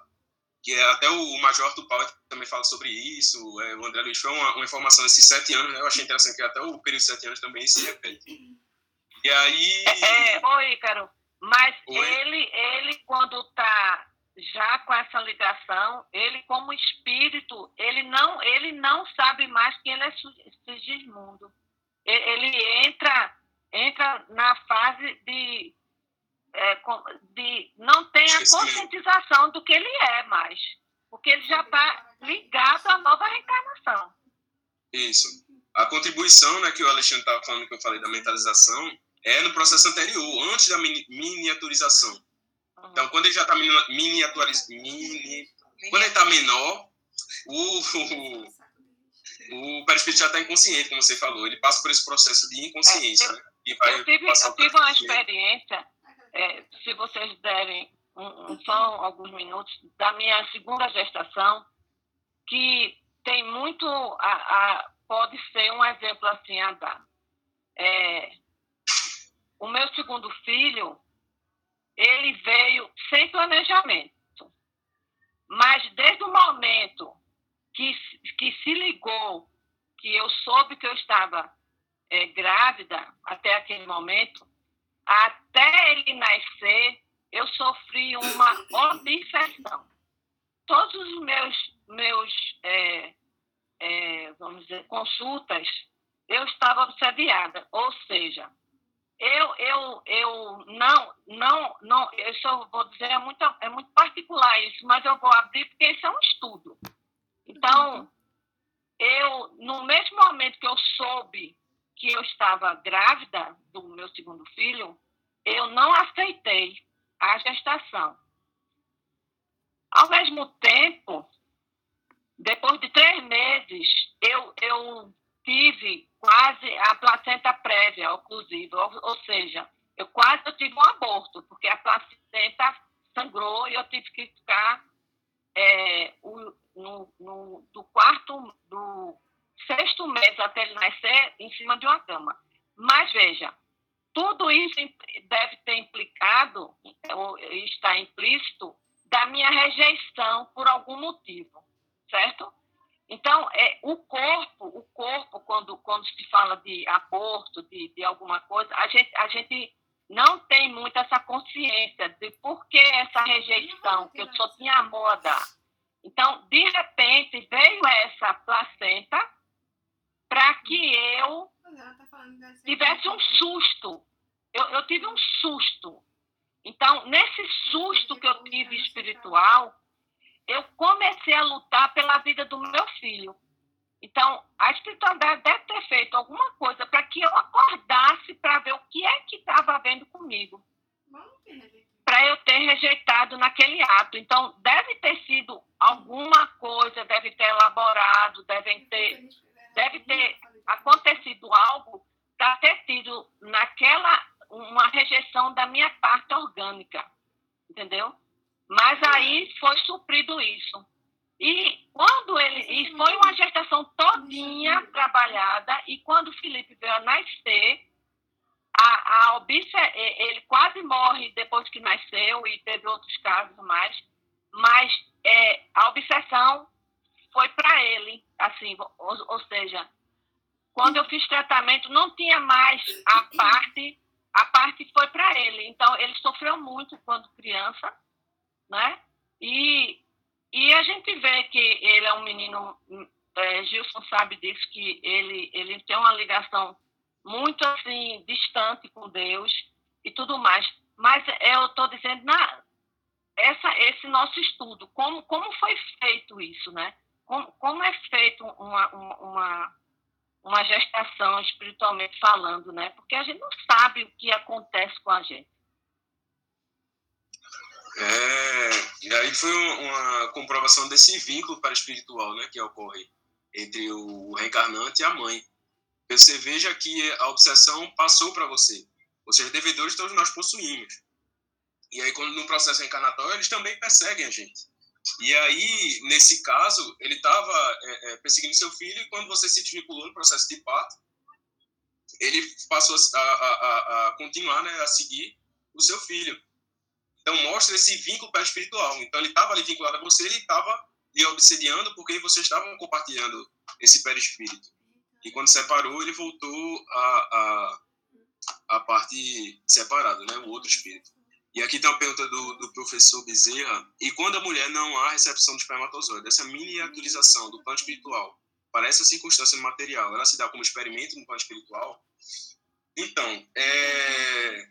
Que é, até o Major Tupau também fala sobre isso, é, o André Luiz foi uma, uma informação desses sete anos, né? eu achei interessante que até o período de sete anos também se repete. E aí... É, é, oi, Ícaro, mas oi. ele, ele quando está já com essa ligação, ele como espírito, ele não, ele não sabe mais que ele é Sigismundo. Ele entra, entra na fase de é, de, não tem a conscientização do que ele é mais, porque ele já está ligado à nova reencarnação. Isso. A contribuição né, que o Alexandre estava falando, que eu falei da mentalização, é no processo anterior, antes da miniaturização. Uhum. Então, quando ele já está miniaturizando, mini, quando ele está menor, o, o, o perispírito já está inconsciente, como você falou. Ele passa por esse processo de inconsciência. É, eu, né? eu tive, eu tive uma experiência é, se vocês derem um, um, só alguns minutos, da minha segunda gestação, que tem muito, a, a, pode ser um exemplo assim a dar. É, o meu segundo filho, ele veio sem planejamento. Mas desde o momento que, que se ligou, que eu soube que eu estava é, grávida, até aquele momento, até ele nascer, eu sofri uma obsessão. Todos os meus, meus é, é, vamos dizer, consultas, eu estava obsediada. Ou seja, eu, eu, eu não, não, não, eu só vou dizer, é muito, é muito particular isso, mas eu vou abrir porque isso é um estudo. Então, eu, no mesmo momento que eu soube que eu estava grávida do meu segundo filho, eu não aceitei a gestação. Ao mesmo tempo, depois de três meses, eu, eu tive quase a placenta prévia oclusiva, ou, ou seja, eu quase eu tive um aborto, porque a placenta sangrou e eu tive que ficar é, o, no, no, do quarto, do sexto mês até ele nascer, em cima de uma cama. Mas veja, tudo isso deve ter implicado, ou está implícito, da minha rejeição por algum motivo, certo? Então, é, o corpo, o corpo, quando, quando se fala de aborto, de, de alguma coisa, a gente, a gente não tem muito essa consciência de por que essa rejeição, que eu só tinha a dar. Então, de repente, veio essa placenta para que eu tá tivesse um susto. Eu, eu tive um susto. Então, nesse susto que eu tive espiritual, eu comecei a lutar pela vida do meu filho. Então, a espiritualidade deve ter feito alguma coisa para que eu acordasse para ver o que é que estava havendo comigo. Para eu ter rejeitado naquele ato. Então, deve ter sido alguma coisa, deve ter elaborado, devem ter, deve ter acontecido algo para ter tido naquela uma rejeição da minha parte orgânica. Entendeu? Mas aí foi suprido isso. E quando ele e foi uma gestação todinha trabalhada e quando Felipe veio a nascer, a, a obse, ele quase morre depois que nasceu e teve outros casos mais, mas é, a obsessão foi para ele, assim, ou, ou seja, quando eu fiz tratamento não tinha mais a parte, a parte foi para ele. Então ele sofreu muito quando criança né? E, e a gente vê que ele é um menino, é, Gilson sabe disso, que ele, ele tem uma ligação muito assim, distante com Deus e tudo mais. Mas eu estou dizendo, na, essa, esse nosso estudo, como, como foi feito isso, né? Como, como é feito uma, uma, uma gestação espiritualmente falando, né? Porque a gente não sabe o que acontece com a gente. É, e aí foi uma comprovação desse vínculo para espiritual né, que ocorre entre o reencarnante e a mãe. Você veja que a obsessão passou para você. Ou seja, devedores todos nós possuímos. E aí, quando no processo reencarnatório, eles também perseguem a gente. E aí, nesse caso, ele estava é, é, perseguindo seu filho e quando você se desvinculou no processo de parto, ele passou a, a, a, a continuar né, a seguir o seu filho. Então mostra esse vínculo para espiritual. Então ele estava ali vinculado a você, ele estava lhe obsediando porque vocês estavam compartilhando esse perispírito. E quando separou, ele voltou a, a, a parte separada, né? o outro espírito. E aqui tem uma pergunta do, do professor Bezerra. E quando a mulher não há recepção de espermatozoide, essa miniaturização do plano espiritual, parece a circunstância material, ela se dá como experimento no plano espiritual? Então, é,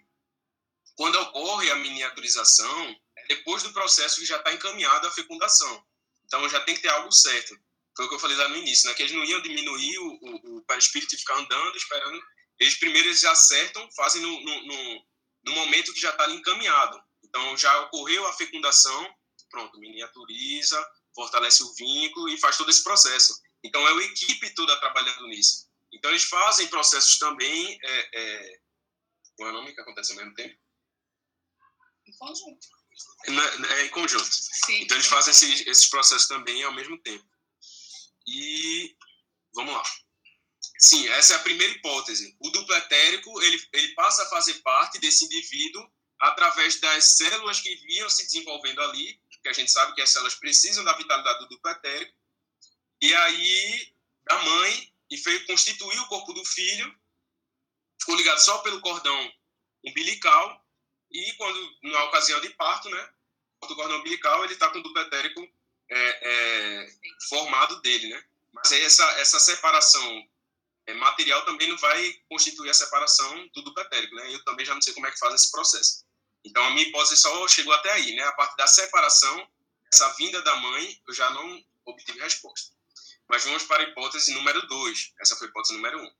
quando ocorre a miniaturização, é depois do processo que já está encaminhado a fecundação. Então já tem que ter algo certo. Foi o que eu falei lá no início, né? que eles não iam diminuir o, o, o perispírito e ficar andando, esperando. Eles primeiro eles acertam, fazem no, no, no, no momento que já está encaminhado. Então já ocorreu a fecundação, pronto, miniaturiza, fortalece o vínculo e faz todo esse processo. Então é a equipe toda trabalhando nisso. Então eles fazem processos também. É, é, qual é o nome que acontece ao mesmo tempo? Em conjunto. É, é em conjunto. Sim. Então eles fazem esses, esses processos também ao mesmo tempo. E vamos lá. Sim, essa é a primeira hipótese. O duplo etérico ele, ele passa a fazer parte desse indivíduo através das células que vinham se desenvolvendo ali, que a gente sabe que as células precisam da vitalidade do duplo etérico, e aí da mãe, e foi constituir o corpo do filho, ficou ligado só pelo cordão umbilical, e quando, na ocasião de parto, né, do cordão umbilical, ele está com o duplo etérico é, é, formado dele, né? Mas aí essa, essa separação é, material também não vai constituir a separação do duplo etérico, né? Eu também já não sei como é que faz esse processo. Então, a minha hipótese só chegou até aí, né? A partir da separação, essa vinda da mãe, eu já não obtive resposta. Mas vamos para a hipótese número 2. Essa foi a hipótese número 1. Um.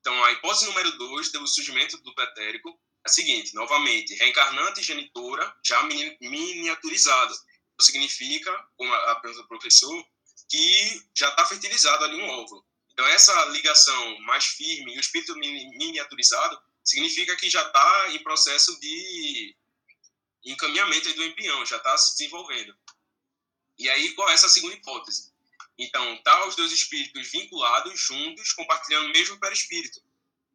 Então, a hipótese número 2 do surgimento do duplo etérico é a seguinte, novamente, reencarnante genitora já miniaturizada. Significa, como a pergunta do professor, que já está fertilizado ali um óvulo. Então, essa ligação mais firme e o espírito miniaturizado significa que já está em processo de encaminhamento do embrião, já está se desenvolvendo. E aí, qual é essa segunda hipótese? Então, tá os dois espíritos vinculados, juntos, compartilhando o mesmo perispírito.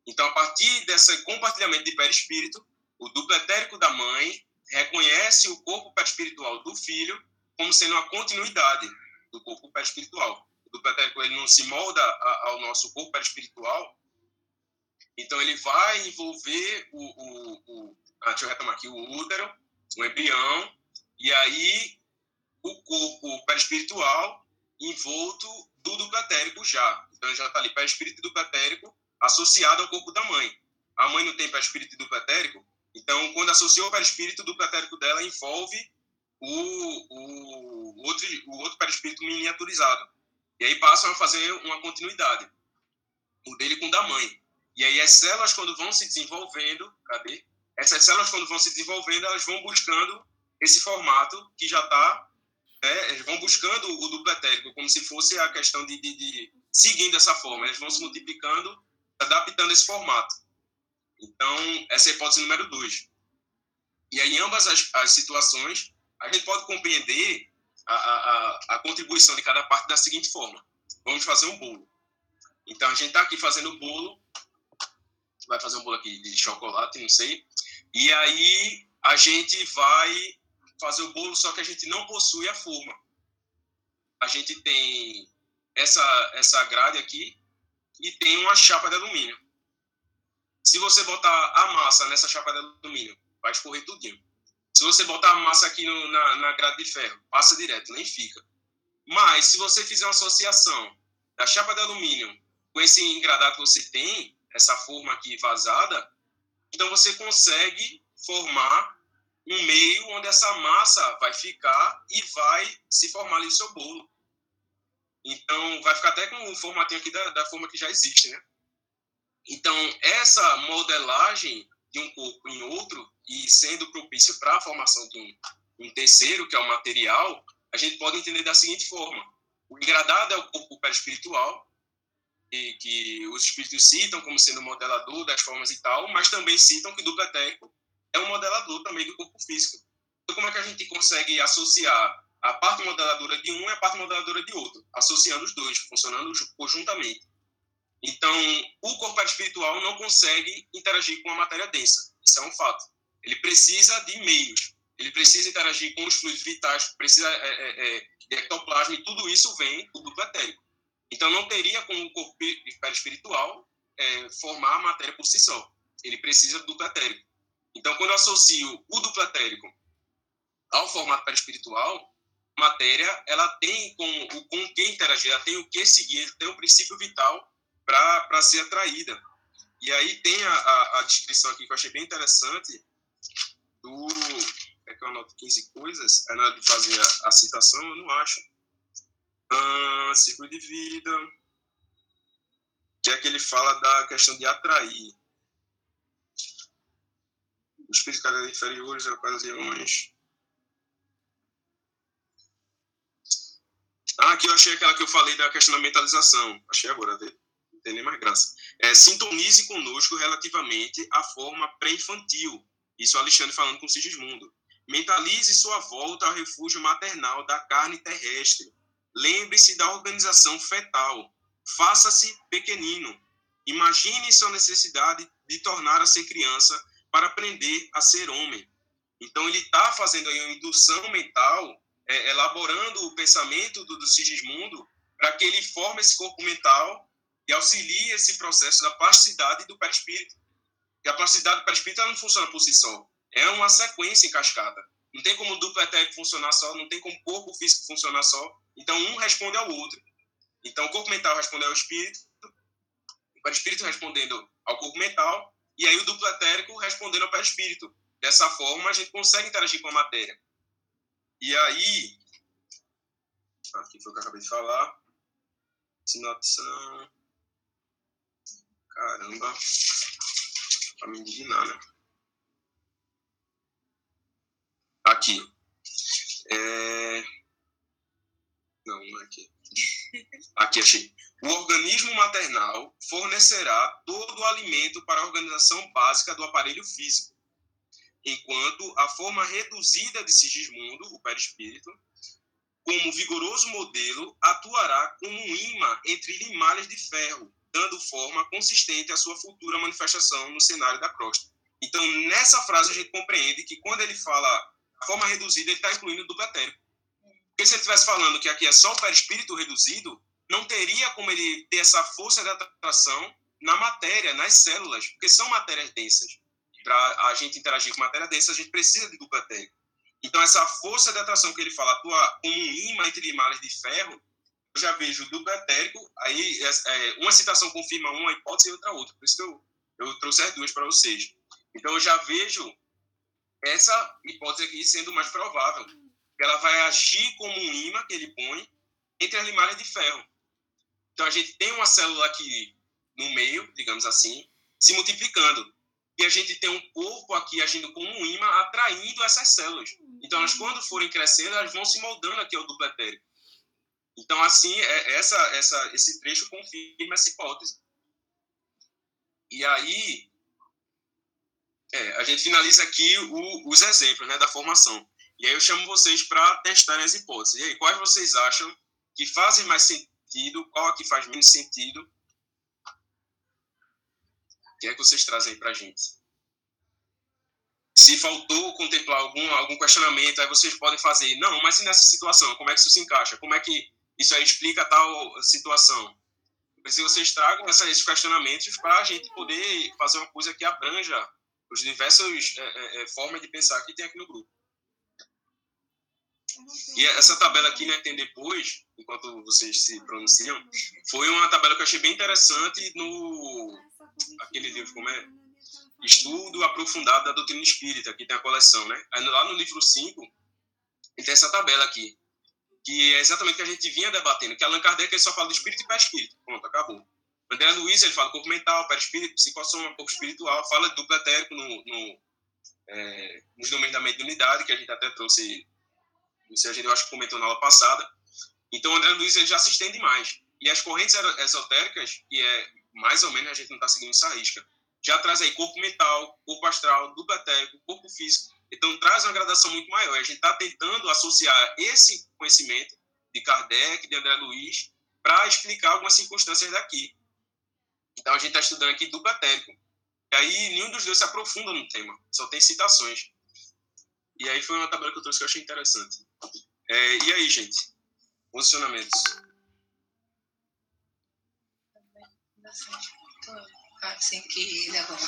Então, a partir desse compartilhamento de perispírito, o duplo etérico da mãe reconhece o corpo perispiritual do filho como sendo uma continuidade do corpo perispiritual. O duplo etérico ele não se molda ao nosso corpo perispiritual, então ele vai envolver o, o, o ah, deixa eu aqui, o útero, o embrião, e aí o corpo perispiritual envolto do duplo etérico já. Então já está ali perispírito e duplo etérico associado ao corpo da mãe. A mãe não tem perispírito e duplo etérico, então quando associou o perispírito, duplo etérico dela envolve o, o, outro, o outro perispírito miniaturizado. E aí passam a fazer uma continuidade, o dele com o da mãe. E aí as células, quando vão se desenvolvendo, cadê? Essas células, quando vão se desenvolvendo, elas vão buscando esse formato que já está, né, eles vão buscando o duplo etérico, como se fosse a questão de, de, de seguindo essa forma. Eles vão se multiplicando, adaptando esse formato. Então, essa é a hipótese número dois. E aí, em ambas as, as situações, a gente pode compreender a, a, a, contribuição de cada parte da seguinte forma. Vamos fazer um bolo. Então, a gente está aqui fazendo o bolo, vai fazer um bolo aqui de chocolate, não sei, e aí a gente vai fazer o bolo, só que a gente não possui a forma. A gente tem essa, essa grade aqui e tem uma chapa de alumínio. Se você botar a massa nessa chapa de alumínio, vai escorrer tudinho. Se você botar a massa aqui no, na, na grade de ferro, passa direto, nem fica. Mas, se você fizer uma associação da chapa de alumínio com esse engradado que você tem, essa forma aqui vazada, então você consegue formar um meio onde essa massa vai ficar e vai se formar ali o seu bolo. Então, vai ficar até com o formatinho aqui da, da forma que já existe, né? Então, essa modelagem de um corpo em outro e sendo propício para a formação de um, um terceiro, que é o material, a gente pode entender da seguinte forma. O engradado é o corpo perispiritual, e que os espíritos citam como sendo modelador das formas e tal, mas também citam que o duplo é um modelador também do corpo físico. Então, como é que a gente consegue associar a parte modeladora de um e a parte modeladora de outro, associando os dois, funcionando conjuntamente? Então, o corpo espiritual não consegue interagir com a matéria densa. Isso é um fato. Ele precisa de meios. Ele precisa interagir com os fluidos vitais, precisa é, é, é, de ectoplasma, e tudo isso vem do duplo etérico. Então, não teria como o corpo espiritual é, formar a matéria por si só. Ele precisa do duplo etérico. Então, quando eu associo o duplo etérico ao formato perispiritual, matéria ela tem com, com que interagir, ela tem o que seguir, tem o princípio vital para ser atraída. E aí tem a, a, a, descrição aqui que eu achei bem interessante do. É que eu anoto 15 coisas, é na hora de fazer a, a citação, eu não acho. Ah, ciclo de vida. Que é que ele fala da questão de atrair. Os espíritos inferiores, ocasiões. Ah, aqui eu achei aquela que eu falei da questão da mentalização. Achei agora dele tem nem mais graça. É, sintonize conosco relativamente à forma pré-infantil. Isso Alexandre falando com Sigismundo. Mentalize sua volta ao refúgio maternal da carne terrestre. Lembre-se da organização fetal. Faça-se pequenino. Imagine sua necessidade de tornar a ser criança para aprender a ser homem. Então, ele está fazendo aí uma indução mental, é, elaborando o pensamento do, do Sigismundo, para que ele forme esse corpo mental e auxilia esse processo da plasticidade do perispírito. E a plasticidade do perispírito ela não funciona por si só. é uma sequência em cascata. Não tem como duplo etérico funcionar só, não tem como corpo físico funcionar só. Então, um responde ao outro. Então, o corpo mental responde ao espírito, o perispírito respondendo ao corpo mental, e aí o duplo etérico respondendo ao perispírito. Dessa forma, a gente consegue interagir com a matéria. E aí, aqui foi o que eu acabei de falar. Sinoção. Caramba. Pra me indignar, né? Aqui. É... Não, não é aqui. Aqui achei. O organismo maternal fornecerá todo o alimento para a organização básica do aparelho físico, enquanto a forma reduzida de Sigismundo, o perispírito, como vigoroso modelo, atuará como um imã entre limalhas de ferro, dando forma consistente à sua futura manifestação no cenário da crosta. Então, nessa frase, a gente compreende que quando ele fala a forma reduzida, ele está incluindo o duplo etérico. Porque se ele estivesse falando que aqui é só o perispírito reduzido, não teria como ele ter essa força de atração na matéria, nas células, porque são matérias densas. Para a gente interagir com matéria densa, a gente precisa de duplo etérico. Então, essa força de atração que ele fala atua como um imã entre limalhas de ferro, eu já vejo duplo etérico, aí é, uma citação confirma uma hipótese e outra outra. Por isso que eu, eu trouxe as duas para vocês. Então, eu já vejo essa hipótese aqui sendo mais provável. Ela vai agir como um imã que ele põe entre as limalhas de ferro. Então, a gente tem uma célula aqui no meio, digamos assim, se multiplicando. E a gente tem um corpo aqui agindo como um imã, atraindo essas células. Então, elas, quando forem crescendo, elas vão se moldando aqui ao duplo etérico. Então, assim, é, essa, essa, esse trecho confirma essa hipótese. E aí, é, a gente finaliza aqui o, os exemplos né, da formação. E aí eu chamo vocês para testarem as hipóteses. E aí, quais vocês acham que fazem mais sentido, qual aqui faz menos sentido? O que é que vocês trazem aí para a gente? Se faltou contemplar algum, algum questionamento, aí vocês podem fazer, não, mas e nessa situação? Como é que isso se encaixa? Como é que isso aí explica tal situação? Se vocês tragam essa, esses questionamentos para a gente poder fazer uma coisa que abranja os diversos é, é, é, formas de pensar que tem aqui no grupo. E essa tabela aqui, né, tem depois, enquanto vocês se pronunciam, foi uma tabela que eu achei bem interessante no aquele livro, como é? Estudo aprofundado da doutrina espírita, que tem a coleção, né? Aí lá no livro 5, tem essa tabela aqui, que é exatamente o que a gente vinha debatendo, que Allan Kardec ele só fala do espírito e perispírito. Pronto, acabou. André Luiz, ele fala corpo mental, perispírito, psicossoma, corpo espiritual, fala de duplo etérico no, no, é, nos domínios da mediunidade, que a gente até trouxe, sei, a gente eu acho comentou na aula passada. Então, André Luiz ele já se estende mais. E as correntes esotéricas, que é mais ou menos a gente não está seguindo essa risca, já traz aí corpo mental, corpo astral, duplo etérico, corpo físico. Então, traz uma gradação muito maior. A gente está tentando associar esse conhecimento de Kardec, de André Luiz, para explicar algumas circunstâncias daqui. Então a gente está estudando aqui duplo etérico. E aí nenhum dos dois se aprofunda no tema, só tem citações. E aí foi uma tabela que eu trouxe que eu achei interessante. É, e aí, gente? Posicionamentos. Assim que ele agora.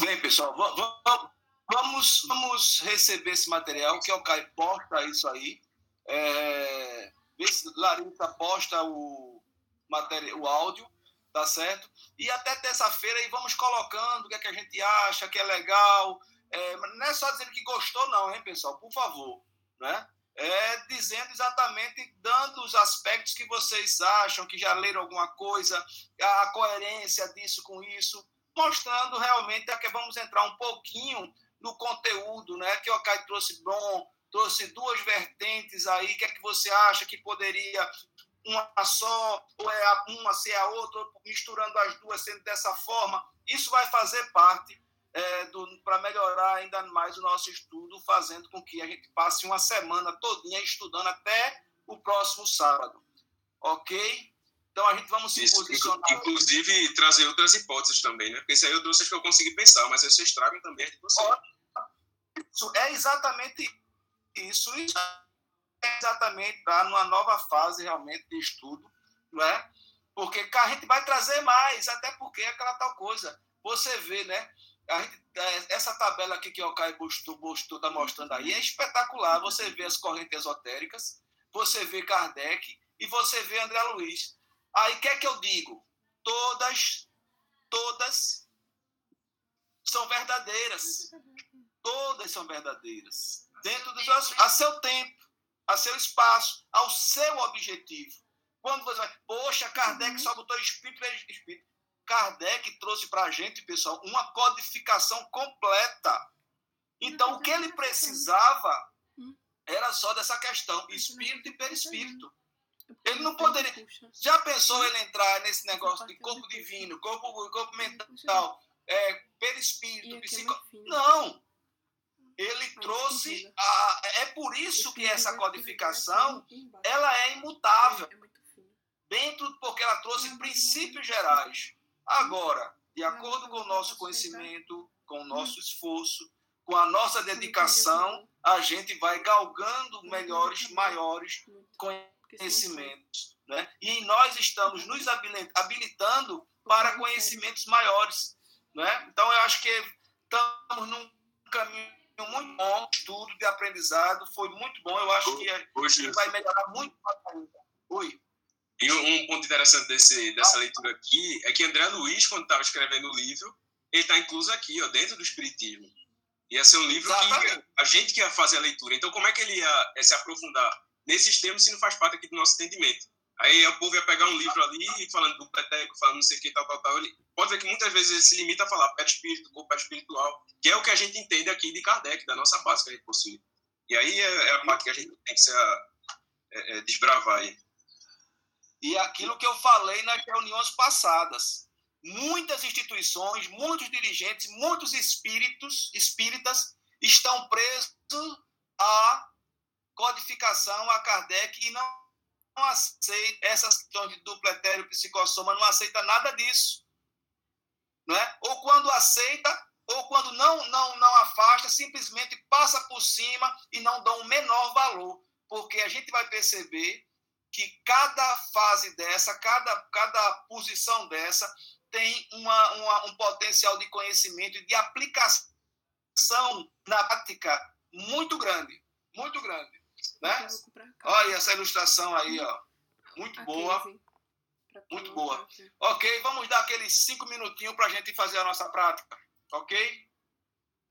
Bem, pessoal, vamos, vamos receber esse material, que é o Caio posta isso aí. É, vê se Larissa posta o, matéria, o áudio, tá certo? E até terça-feira aí vamos colocando o que, é que a gente acha, que é legal. É, não é só dizendo que gostou, não, hein, pessoal? Por favor, né? É dizendo exatamente, dando os aspectos que vocês acham, que já leram alguma coisa, a coerência disso com isso, mostrando realmente que vamos entrar um pouquinho no conteúdo, né? Que o Kai trouxe bom, trouxe duas vertentes aí. O que é que você acha que poderia uma só, ou é uma ser a outra, misturando as duas sendo dessa forma? Isso vai fazer parte é, para melhorar ainda mais o nosso estudo, fazendo com que a gente passe uma semana todinha estudando até o próximo sábado. Ok? Então a gente vamos se Isso, posicionar. Inclusive trazer outras hipóteses também, né? Porque isso aí eu trouxe que eu consegui pensar, mas vocês tragam também as de vocês. Isso é exatamente isso é exatamente está numa nova fase realmente de estudo, não é? Porque a gente vai trazer mais, até porque é aquela tal coisa. Você vê, né? Gente, é, essa tabela aqui que o Caio Bustu está mostrando aí é espetacular. Você vê as correntes esotéricas, você vê Kardec e você vê André Luiz. Aí o que é que eu digo? Todas, todas são verdadeiras. Todas são verdadeiras. Dentro do a seu tempo, a seu espaço, ao seu objetivo. Quando você vai, poxa, Kardec uhum. só botou espírito, espírito. Kardec trouxe para a gente, pessoal, uma codificação completa. Então, o que ele precisava hum. era só dessa questão, espírito e perispírito. Ele não poderia. Já pensou ele entrar nesse negócio de corpo divino, corpo, corpo mental, é, perispírito, psico... Não! Ele trouxe. A... É por isso que essa codificação ela é imutável. É dentro, porque ela trouxe princípios gerais. Agora, de acordo com o nosso conhecimento, com o nosso esforço, com a nossa dedicação, a gente vai galgando melhores, maiores conhecimentos. Né? E nós estamos nos habilitando para conhecimentos maiores. Né? Então, eu acho que estamos num caminho muito bom, estudo de aprendizado, foi muito bom. Eu acho que Hoje, vai melhorar muito ainda. Oi. E um ponto interessante desse, dessa leitura aqui é que André Luiz, quando estava escrevendo o livro, ele está incluso aqui, ó, dentro do Espiritismo. Ia ser um livro Exatamente. que a gente que ia fazer a leitura. Então, como é que ele ia, ia se aprofundar nesses termos se não faz parte aqui do nosso entendimento? Aí o povo ia pegar um livro ali, falando do peteco, falando não sei o que, tal, tal, tal. Ele, pode ver que muitas vezes ele se limita a falar pé espírito, corpo espiritual, que é o que a gente entende aqui de Kardec, da nossa base que a gente possui. E aí é, é a parte que a gente tem que se é, é, desbravar aí. E aquilo que eu falei nas reuniões passadas. Muitas instituições, muitos dirigentes, muitos espíritos, espíritas estão presos à codificação, a Kardec, e não, não aceita essas questões de duplo etéreo, psicossoma, não aceita nada disso. Não é? Ou quando aceita, ou quando não, não, não afasta, simplesmente passa por cima e não dá o um menor valor. Porque a gente vai perceber que cada fase dessa, cada, cada posição dessa, tem uma, uma, um potencial de conhecimento e de aplicação na prática muito grande. Muito grande. Né? Olha essa ilustração aí, ó. Muito boa. Muito boa. Ok, vamos dar aqueles cinco minutinhos para a gente fazer a nossa prática. Ok?